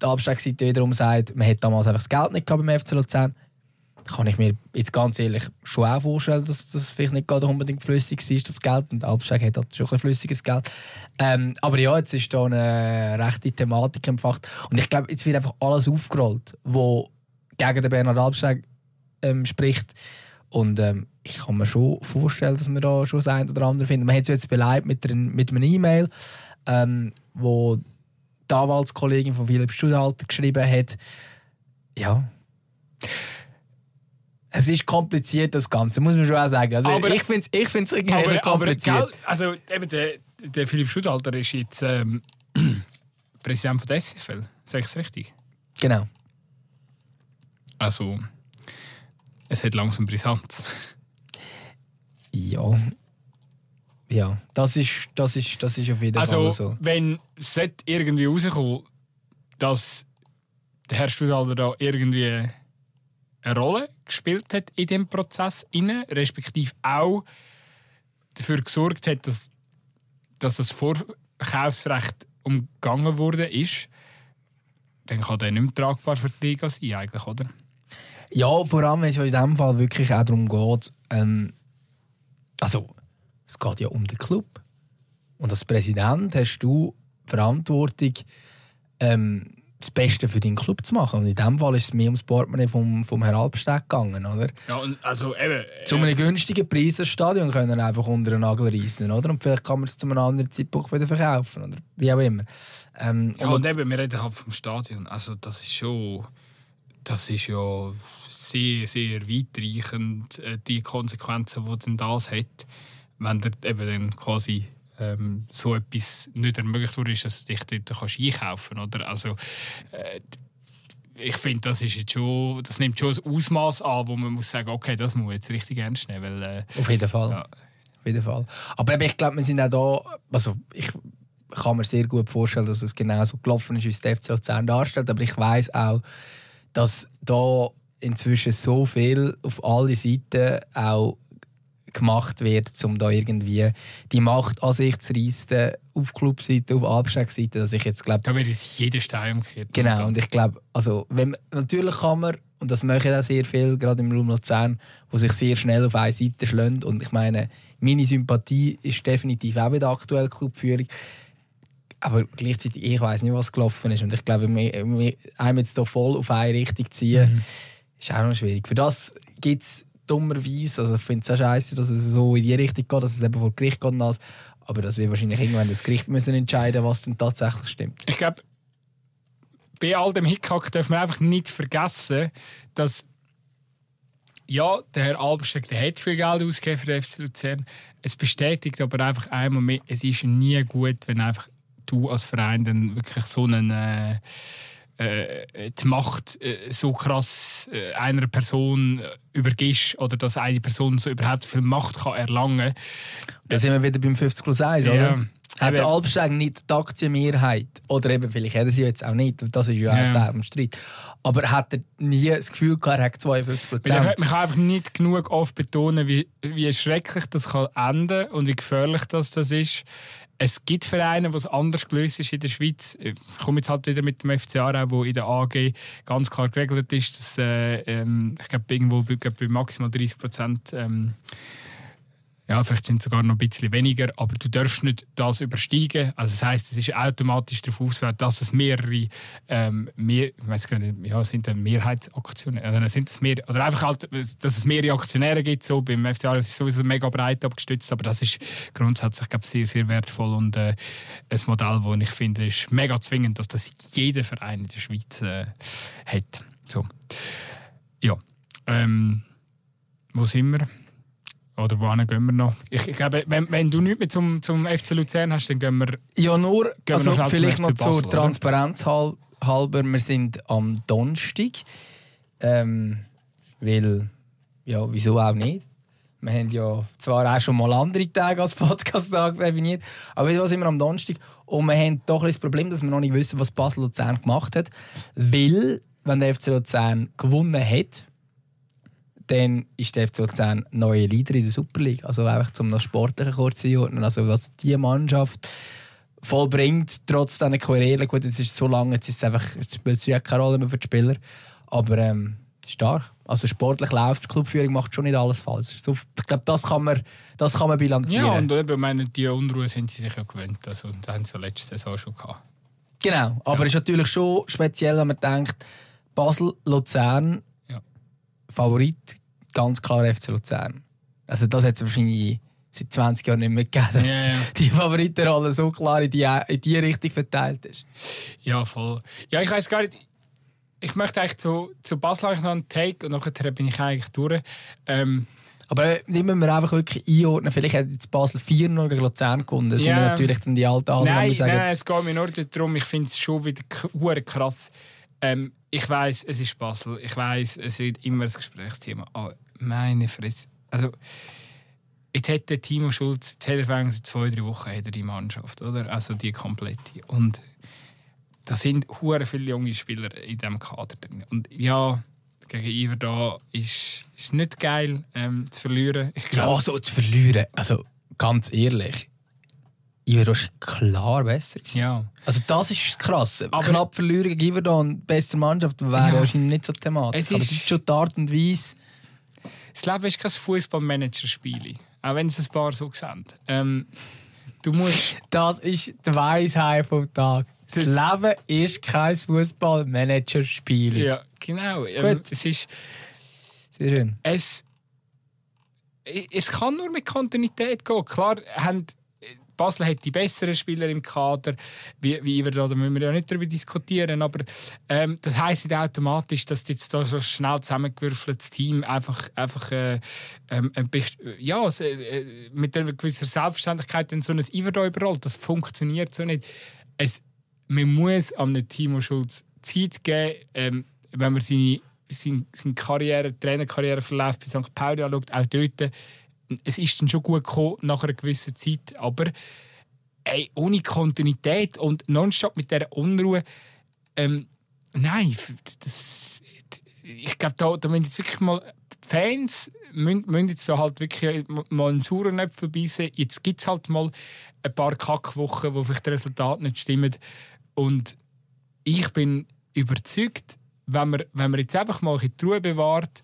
Die Absteigseite wiederum sagt, man hätte damals einfach das Geld nicht gehabt beim FC Luzern. Kann ich mir jetzt ganz ehrlich schon auch vorstellen, dass das vielleicht nicht gerade unbedingt flüssig ist, das Geld. Und Albsteig hat halt schon ein flüssiges Geld. Ähm, aber ja, jetzt ist da eine rechte Thematik empfacht. Und ich glaube, jetzt wird einfach alles aufgerollt, wo gegen den Bernhard Albsteig ähm, spricht. Und ähm, ich kann mir schon vorstellen, dass wir da schon das eine oder andere finden. Man hat es jetzt beleidigt mit, mit einem E-Mail, ähm, wo die Anwaltskollegin von Philipp Studhalter geschrieben hat. Ja. Es ist kompliziert, das Ganze, muss man schon auch sagen. Also aber, ich finde es ich find's irgendwie aber, kompliziert. Aber, also eben der, der Philipp Studhalter ist jetzt ähm, Präsident von der SFL, sage ich es richtig? Genau. Also es hat langsam Brisanz. Ja. Ja, das ist, das ist, das ist auf jeden also, Fall so. wenn es irgendwie rauskommt, dass der Herr Studalder da irgendwie eine Rolle gespielt hat in dem Prozess, inne, respektive auch dafür gesorgt hat, dass, dass das Vorkaufsrecht umgangen wurde, ist, dann kann der nicht mehr tragbar für die Liga sein, eigentlich, oder? Ja, vor allem, wenn es in diesem Fall wirklich auch darum geht, ähm, also es geht ja um den Club. Und als Präsident hast du Verantwortung, ähm, das Beste für deinen Club zu machen. Und in diesem Fall ist es mir ums Portemonnaie vom, vom Herr Albsteg gegangen, oder? Ja, und also eben... Zu einem günstigen Preis das Stadion können einfach unter den Nagel reißen, oder? Und vielleicht kann man es zu einem anderen Zeitpunkt wieder verkaufen, oder wie auch immer. Ähm, ja, und, eben, wir reden halt vom Stadion. Also das ist schon... Das ist ja sehr, sehr weitreichend, äh, die Konsequenzen, die denn das hat, wenn der eben dann quasi ähm, so etwas nicht ermöglicht wurde, dass du dich dort kannst einkaufen kannst. Also, äh, ich finde, das, ist jetzt schon, das nimmt schon ein Ausmaß an, wo man muss sagen, okay, das muss jetzt richtig ernst nehmen. Weil, äh, Auf jeden Fall. Ja. Auf jeden Fall. Aber ich glaube, wir sind auch da, also ich kann mir sehr gut vorstellen, dass es genau so gelaufen ist, wie es der FC Luzern darstellt, aber ich weiß auch, dass da inzwischen so viel auf alle Seiten auch gemacht wird, um da irgendwie die Macht an sich zu reissen, auf Clubseite, auf Albstag-Seite, dass ich jetzt glaube... Da wird jetzt jeder Stein umgekehrt. Genau, und ich glaube, also, wenn, natürlich kann man, und das machen auch sehr viel, gerade im Raum Luzern, wo sich sehr schnell auf eine Seite schlönt und ich meine, meine Sympathie ist definitiv auch bei der aktuellen Clubführung, aber gleichzeitig, ich weiß nicht, was gelaufen ist und ich glaube, einem jetzt hier voll auf eine Richtung ziehen, mhm. ist auch noch schwierig. Für das gibt es dummerweise. Also ich finde es auch scheiße, dass es so in die Richtung geht, dass es eben vor Gericht geht und alles. Aber dass wir wahrscheinlich irgendwann das Gericht müssen entscheiden was denn tatsächlich stimmt. Ich glaube, bei all dem Hickhack darf man einfach nicht vergessen, dass ja, der Herr Albersteg der hat viel Geld ausgegeben für den FC Luzern. Es bestätigt aber einfach einmal mehr, es ist nie gut, wenn einfach du als Verein dann wirklich so einen äh, äh, die Macht äh, so krass äh, einer Person übergibst oder dass eine Person so überhaupt viel Macht kann erlangen kann. Da sind wir wieder beim 50 plus 1, ja. oder? Hat der Albsteg nicht die Aktienmehrheit, oder eben, vielleicht hat er sie jetzt auch nicht, das ist ja, ja. auch der Streit, aber hat er nie das Gefühl gehabt, er hat 52 Prozent? Man kann einfach nicht genug oft betonen, wie, wie schrecklich das kann enden und wie gefährlich das, das ist es gibt Vereine, wo es anders gelöst ist in der Schweiz. Ich komme jetzt halt wieder mit dem FC Aarau, wo in der AG ganz klar geregelt ist, dass äh, ähm, ich glaube irgendwo bei maximal 30 Prozent ähm, ja, vielleicht sind es sogar noch ein bisschen weniger, aber du darfst nicht das übersteigen. Also das heißt, es ist automatisch darauf ausgewählt, dass es mehrere, ähm, mehr, ich weiß gar nicht, ja, sind dann Mehrheitsaktionäre, oder sind es mehr, oder einfach halt, dass es mehrere Aktionäre gibt. So beim FCA ist es sowieso mega breit abgestützt, aber das ist grundsätzlich, glaube sehr, sehr wertvoll und äh, ein Modell, das ich finde, ist mega zwingend, dass das jeder Verein in der Schweiz äh, hat. So, ja, ähm, wo sind wir? Oder wohin gehen wir noch? Ich, ich glaube, wenn, wenn du nichts mehr zum, zum FC Luzern hast, dann gehen wir. Ja, nur also vielleicht noch Basel, zur Transparenz oder? halber. Wir sind am Donnerstag. Ähm, weil, ja, wieso auch nicht? Wir haben ja zwar auch schon mal andere Tage als Podcast-Tag definiert, aber wir sind wir am Donnerstag. Und wir haben doch ein das Problem, dass wir noch nicht wissen, was Basel Luzern gemacht hat. Weil, wenn der FC Luzern gewonnen hat, dann ist der FC Luzern neue Leader in der Super League. Also einfach zum noch sportlichen kurz einordnen. Also was die Mannschaft vollbringt, trotz dieser Querelen. Gut, es ist so lange, jetzt ist es einfach, jetzt spielt es ja keine Rolle mehr für die Spieler. Aber ähm, stark. Also sportlich läuft die Clubführung macht schon nicht alles falsch. So, ich glaube, das kann man, das kann man bilanzieren. Ja, und eben, meine, die Unruhe sind sie sich ja gewöhnt. Also, das haben sie letzte Saison schon gehabt. Genau, aber es ist natürlich schon speziell, wenn man denkt, Basel, Luzern Favorit ganz klar FC Luzern. Also das hat es wahrscheinlich seit 20 Jahren nicht mehr gegeben, dass yeah. die Favoritenrolle so klar in die, in die Richtung verteilt ist. Ja, voll. Ja, ich weiß gar nicht. Ich möchte eigentlich zu, zu Basel noch einen Take und nachher bin ich eigentlich durch. Ähm, aber nehmen wir einfach wirklich einordnen. Vielleicht hat jetzt Basel 4 noch gegen Luzern gewonnen. Das yeah. sind natürlich dann die alten Hasen, Nein, sagen, nein es geht mir nur darum, ich finde es schon wieder krass. Ähm, ich weiß, es ist Basel. Ich weiß, es ist immer ein Gesprächsthema. Aber meine Fresse. Also, jetzt hätte Timo Schulz, jetzt hat er zwei, drei Wochen hat er die Mannschaft, oder? Also die komplette. Und da sind hure viele junge Spieler in diesem Kader drin. Und ja, gegen Iver da ist, ist nicht geil ähm, zu verlieren. Ich glaub, ja, so zu verlieren. Also ganz ehrlich. Iverdon ist klar besser. Ja. Also das ist krass. Aber Knapp verlieren gegen Iverdon, beste Mannschaft, wäre ja. wahrscheinlich nicht so thematisch. Es ist, Aber es ist schon die Art und Weise. Das Leben ist kein Fußballmanager-Spiel. Auch wenn es ein paar so sehen. Ähm, du musst... Das ist der Weisheit vom Tag. Das Leben ist kein Fußballmanager-Spiel. Ja, genau. Ähm, es ist. Sehr schön. Es, es kann nur mit Kontinuität gehen. Klar, haben, Basel hat die besseren Spieler im Kader, wie, wie wir da, da müssen wir ja nicht darüber diskutieren, aber ähm, das heisst nicht automatisch, dass jetzt da so schnell zusammengewürfeltes Team einfach, einfach äh, ähm, ja, äh, mit einer gewissen Selbstständigkeit in so ein Iverdo überrollt. Das funktioniert so nicht. Es, man muss einem Timo Schulz Zeit geben, ähm, wenn man seine, seine, seine Karriere, Trainerkarriereverlauf bei St. Pauli anschaut, auch dort es ist dann schon gut gekommen nach einer gewissen Zeit, aber ey, ohne Kontinuität und nonstop mit dieser Unruhe, ähm, nein, das, ich glaube, da, da müssen jetzt wirklich mal Fans müssen, müssen jetzt da halt wirklich mal einen sauren Äpfel beißen. Jetzt gibt es halt mal ein paar Kackwochen, wo vielleicht das Resultat nicht stimmt. Und ich bin überzeugt, wenn man, wenn man jetzt einfach mal die Ruhe bewahrt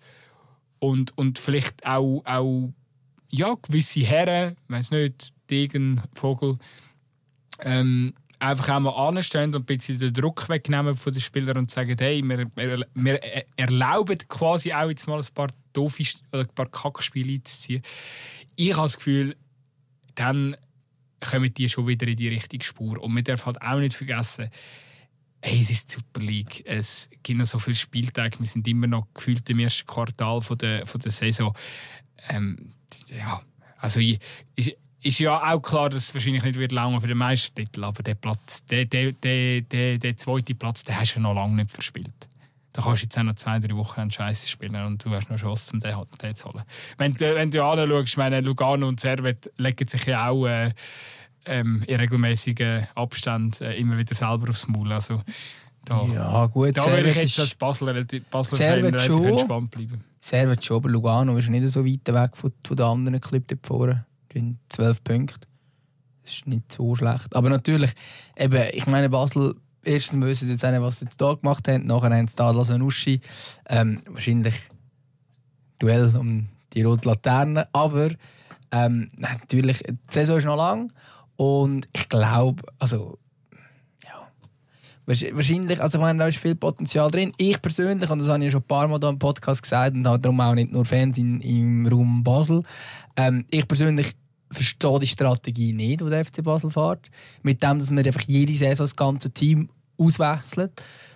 und, und vielleicht auch, auch ja, gewisse Herren, weiß nicht, Degen, Vogel, ähm, einfach auch mal anstehen und ein bisschen den Druck wegnehmen von den Spielern und sagen, hey, wir, wir, wir erlauben quasi auch jetzt mal ein paar doofe oder ein paar Kackspiele einzuziehen. Ich habe das Gefühl, dann kommen die schon wieder in die richtige Spur. Und man darf halt auch nicht vergessen, hey, es ist die Super League. Es gibt noch so viele Spieltage. Wir sind immer noch gefühlt im ersten Quartal von der, von der Saison. Ähm, ja, also ist, ist ja auch klar, dass es wahrscheinlich nicht wird lange für den Meistertitel, aber der Platz, der, der, der, der, der zweite Platz, den hast du noch lange nicht verspielt. Da kannst du jetzt auch noch zwei, drei Wochen einen Scheiße spielen und du hast noch Chance, um den, den zu holen. Wenn, du, wenn du anschaust, meine Lugano und Servet legen sich ja auch äh, ähm, in regelmäßigen Abständen äh, immer wieder selber aufs Maul. Also, da, ja, gut. Da würde ich jetzt als Basler, Basler relativ entspannt bleiben. Servet schon, Lugano ist nicht so weit weg von, von den anderen Clubs dort vorne. Die 12 Punkte. Das ist nicht so schlecht. Aber natürlich, eben, ich meine, Basel, erstens wissen sie jetzt nicht, was sie jetzt hier gemacht haben. Nachher haben sie Stadler Sanuschi. Ähm, wahrscheinlich Duell um die rote Laterne. Aber ähm, natürlich, die Saison ist noch lang. Und ich glaube, also Wahrscheinlich, also ich meine, da ist viel Potenzial drin. Ich persönlich, und das habe ich schon ein paar Mal im Podcast gesagt, und habe darum auch nicht nur Fans in, im Raum Basel, ähm, ich persönlich verstehe die Strategie nicht, die der FC Basel fährt. Mit dem, dass man einfach jede Saison das ganze Team auswechselt.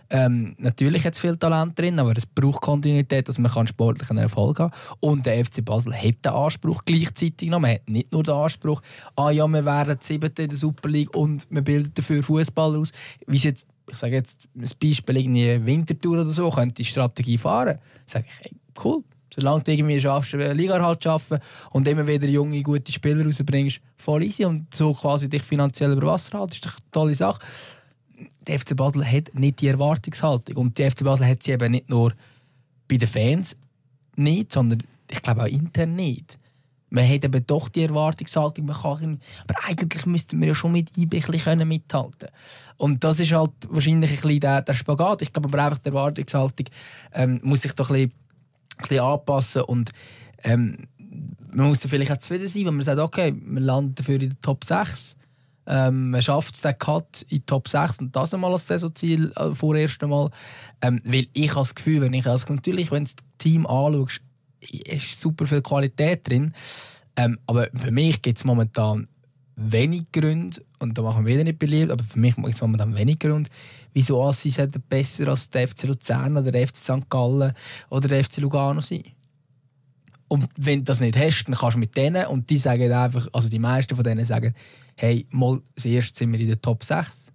Ähm, natürlich hat es viel Talent drin, aber es braucht Kontinuität, dass man sportlichen Erfolg haben kann. Und der FC Basel hat den Anspruch gleichzeitig noch. Man hat nicht nur den Anspruch, ah ja, wir werden Siebte in der Super League und wir bilden dafür Fußball aus. Wie es jetzt ich sage jetzt ein Beispiel, irgendwie Wintertour oder so, könnte die Strategie fahren. Sage ich, hey, cool. Solange du irgendwie schaffst, Liga halt schaffen und immer wieder junge, gute Spieler rausbringst, voll easy und so quasi dich finanziell über Wasser halten, ist doch eine tolle Sache. Der FC Basel hat nicht die Erwartungshaltung und die FC Basel hat sie eben nicht nur bei den Fans nicht, sondern ich glaube auch intern nicht. Man hat eben doch die Erwartungshaltung, man kann, aber eigentlich müssten wir ja schon mit IB bisschen mithalten Und das ist halt wahrscheinlich ein bisschen der, der Spagat. Ich glaube aber einfach, die Erwartungshaltung ähm, muss sich doch ein bisschen, ein bisschen anpassen und ähm, man muss vielleicht auch zufrieden sein, wenn man sagt, okay, wir landen dafür in der Top 6. Ähm, man schafft den Cut in die Top 6 und das einmal als Saisonziel äh, vorerst einmal. Ähm, weil ich habe das Gefühl, wenn ich also natürlich, wenn du das Team anschaust, ist super viel Qualität drin. Ähm, aber für mich gibt es momentan wenig Gründe, und da machen wir wieder nicht beliebt, aber für mich gibt es momentan wenig Gründe, wieso Assis besser als der FC Luzern oder der FC St. Gallen oder der FC Lugano sein. Und wenn du das nicht hast, dann kannst du mit denen, und die sagen einfach, also die meisten von denen sagen, hey, mal zuerst sind wir in der Top 6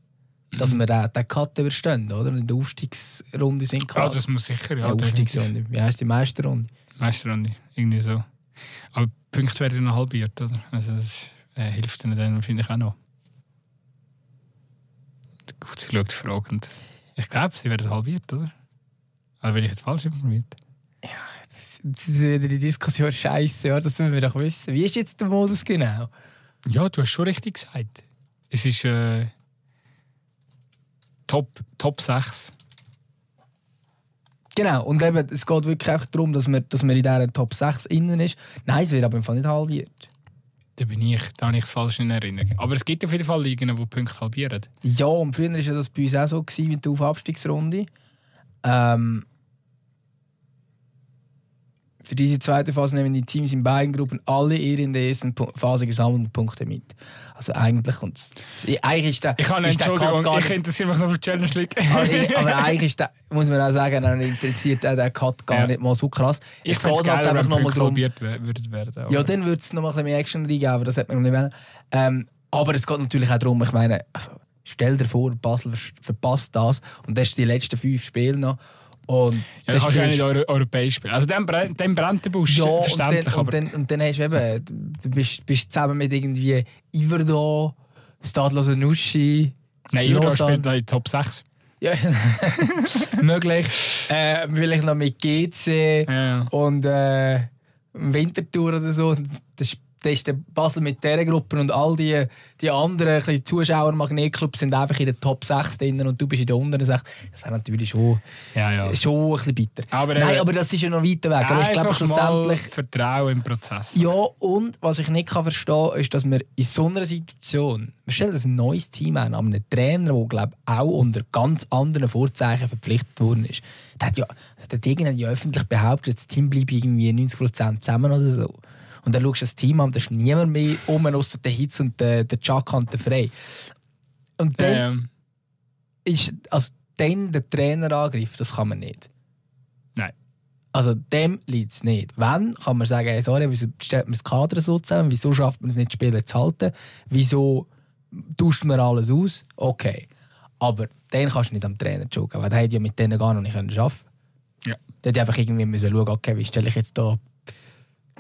dass wir den, den Cut überstehen, oder? In der Aufstiegsrunde sind. Ja, das muss sicher, ja. ja Aufstiegsrunde. Wie heisst die Meisterrunde? Meisterrunde, irgendwie so. Aber Punkte werden noch halbiert, oder? Also das äh, hilft ihnen dann wahrscheinlich auch noch. Gut, sie schaut fragend. Ich glaube, sie werden halbiert, oder? Oder bin ich jetzt falsch informiert? Ja, das, das ist wieder die Diskussion scheiße, ja, das müssen wir doch wissen. Wie ist jetzt der Modus genau? Ja, du hast schon richtig gesagt. Es ist äh, Top, Top 6. Genau, und eben, es geht wirklich einfach darum, dass man, dass man in dieser Top 6 innen ist. Nein, es wird aber im Fall nicht halbiert. Da bin ich, da habe ich es falsch in Erinnerung. Aber es gibt auf jeden Fall Ligen, die Punkte halbieren. Ja, und früher war das bei uns auch so gewesen, mit der Aufabstiegsrunde. Ähm, für diese zweite Phase nehmen die Teams in beiden Gruppen alle ihre in der ersten Phase gesammelten Punkte mit. Also eigentlich kommt eigentlich ist der, Ich kann ist der Cut gar ich nicht, interessiere mich noch für die Challenge League. aber, ich- aber eigentlich ist der, muss man auch sagen, dann interessiert der Cut gar Ja. nicht mal so krass. Ich es geht halt geil, einfach nochmal we- würden werden. Ja, dann würde es noch mal ein bisschen mehr Action reingeben, aber das hat man noch nicht wollen. Ähm, aber es geht natürlich auch darum, ich meine, also, stell dir vor, Basel ver- verpasst das und das ist die letzten fünf Spiele noch. Und Ja, das kannst du ja nicht Euro europäisch spielen. Also dann brennt, dann brennt der Busch, ja, und verständlich. dann, aber und, dann, und dann hast du eben, du bist, bist zusammen mit irgendwie Iverdo, Stadlos Nuschi, Nein, Lausanne. spielt in die Top 6. ja, möglich, äh, vielleicht noch mit GC Ja. und äh, Wintertour oder so. Und Das, das ist der Basel mit dieser Gruppe und all die, die anderen ein Zuschauer-Magnetclubs sind einfach in den Top 6 drin und du bist in der unteren 6. Das wäre natürlich schon, Ja, ja. schon ein bisschen bitter. Aber, Nein, äh, aber das ist ja noch weiter weg. Aber ich glaube schlussendlich... Vertrauen im Prozess. Ja, und was ich nicht kann verstehen kann, ist, dass wir in so einer Situation, wir stellen ein neues Team an, an einem Trainer, der glaub, auch unter ganz anderen Vorzeichen verpflichtet worden ist. Der hat ja, der hat ja öffentlich behauptet, das Team bleibt irgendwie 90% zusammen oder so. Und dann schaust du das Team an, da ist niemand mehr um, außer der Hitz und der, der Chuck und der Frey. Und dann Ähm, ist also dann der Trainerangriff, das kann man nicht. nein. Also dem liegt es nicht. Wenn, kann man sagen, hey, sorry, wieso stellt man das Kader so zusammen? Wieso schafft man es nicht, Spieler zu halten? Wieso tauscht man alles aus? Okay. Aber den kannst du nicht am Trainer schauen, weil der hätte ja mit denen gar noch nicht arbeiten können. Ja. Der hätte einfach irgendwie müssen schauen, okay, wie stelle ich jetzt da...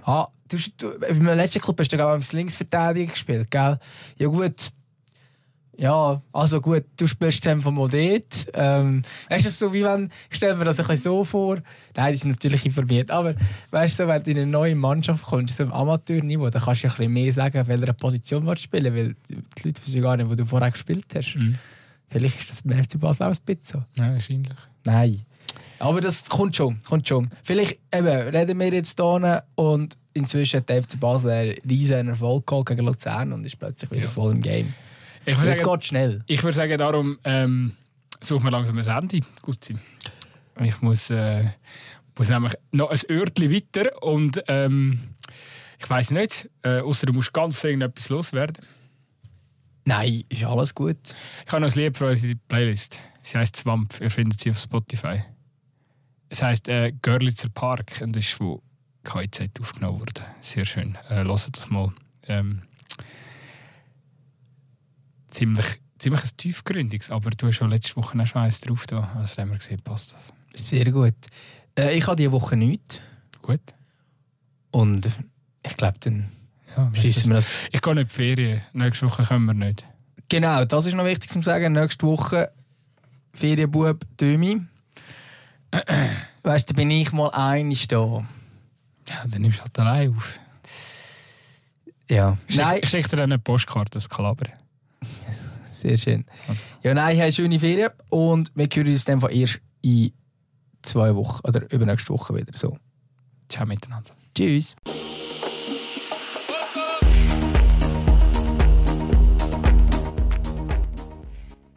Ah, du, du, beim letzten Club hast du gerade als Linksverteidiger gespielt, gell? Ja gut, ja, also gut, du spielst dann vom Modet. Ähm, weißt du, so wie wenn, ich stelle mir das ein bisschen so vor, nein, die sind natürlich informiert, aber weißt du, so, wenn du in eine neue Mannschaft kommst, so im Amateurniveau, dann kannst du ein bisschen mehr sagen, auf welcher Position du spielen weil die Leute wissen gar nicht, wo du vorher gespielt hast. Mhm. Vielleicht ist das beim FC Basel auch ein bisschen so. Ja, wahrscheinlich. Nein. Aber das kommt schon, kommt schon. Vielleicht eben, reden wir jetzt hier und inzwischen hat der FC Basel einen riesen Erfolg geholt gegen Luzern und ist plötzlich wieder Ja. voll im Game. Ich Es sagen, geht schnell. ich würde sagen darum ähm, suchen wir langsam ein Ende. Gut sein. Ich muss, äh, muss nämlich noch ein Örtchen weiter und ähm, ich weiß nicht, äh, außer du musst ganz dringend etwas loswerden. Nein, ist alles gut. Ich habe noch ein Lied für unsere Playlist. Sie heisst Zwampf. Ihr findet sie auf Spotify. Es heisst äh, Görlitzer Park und ist von KIZ aufgenommen worden. Sehr schön. Äh, hört das mal. Ähm, ziemlich, ziemlich ein tiefgründiges, aber du hast schon letzte Woche auch schon eins drauf da. Also haben wir gesehen, passt das. Sehr gut. Äh, ich habe diese Woche nichts. Gut. Und ich glaube, dann Ja, schließen wir das. ich gehe nicht in die Ferien. Nächste Woche können wir nicht. Genau, das ist noch wichtig zu sagen. Nächste Woche Ferienbub Dömi. Weißt du, bin ich mal einig da. Ja, dann nimmst du halt allein auf. Ja. Ich Nein, Ich schicke dir dann eine Postkarte, das Kalaber. sehr schön. Also. Ja, nein, habe schöne Ferien und wir hören uns dann von erst in zwei Wochen oder übernächste Woche wieder. So. Ciao miteinander. Tschüss.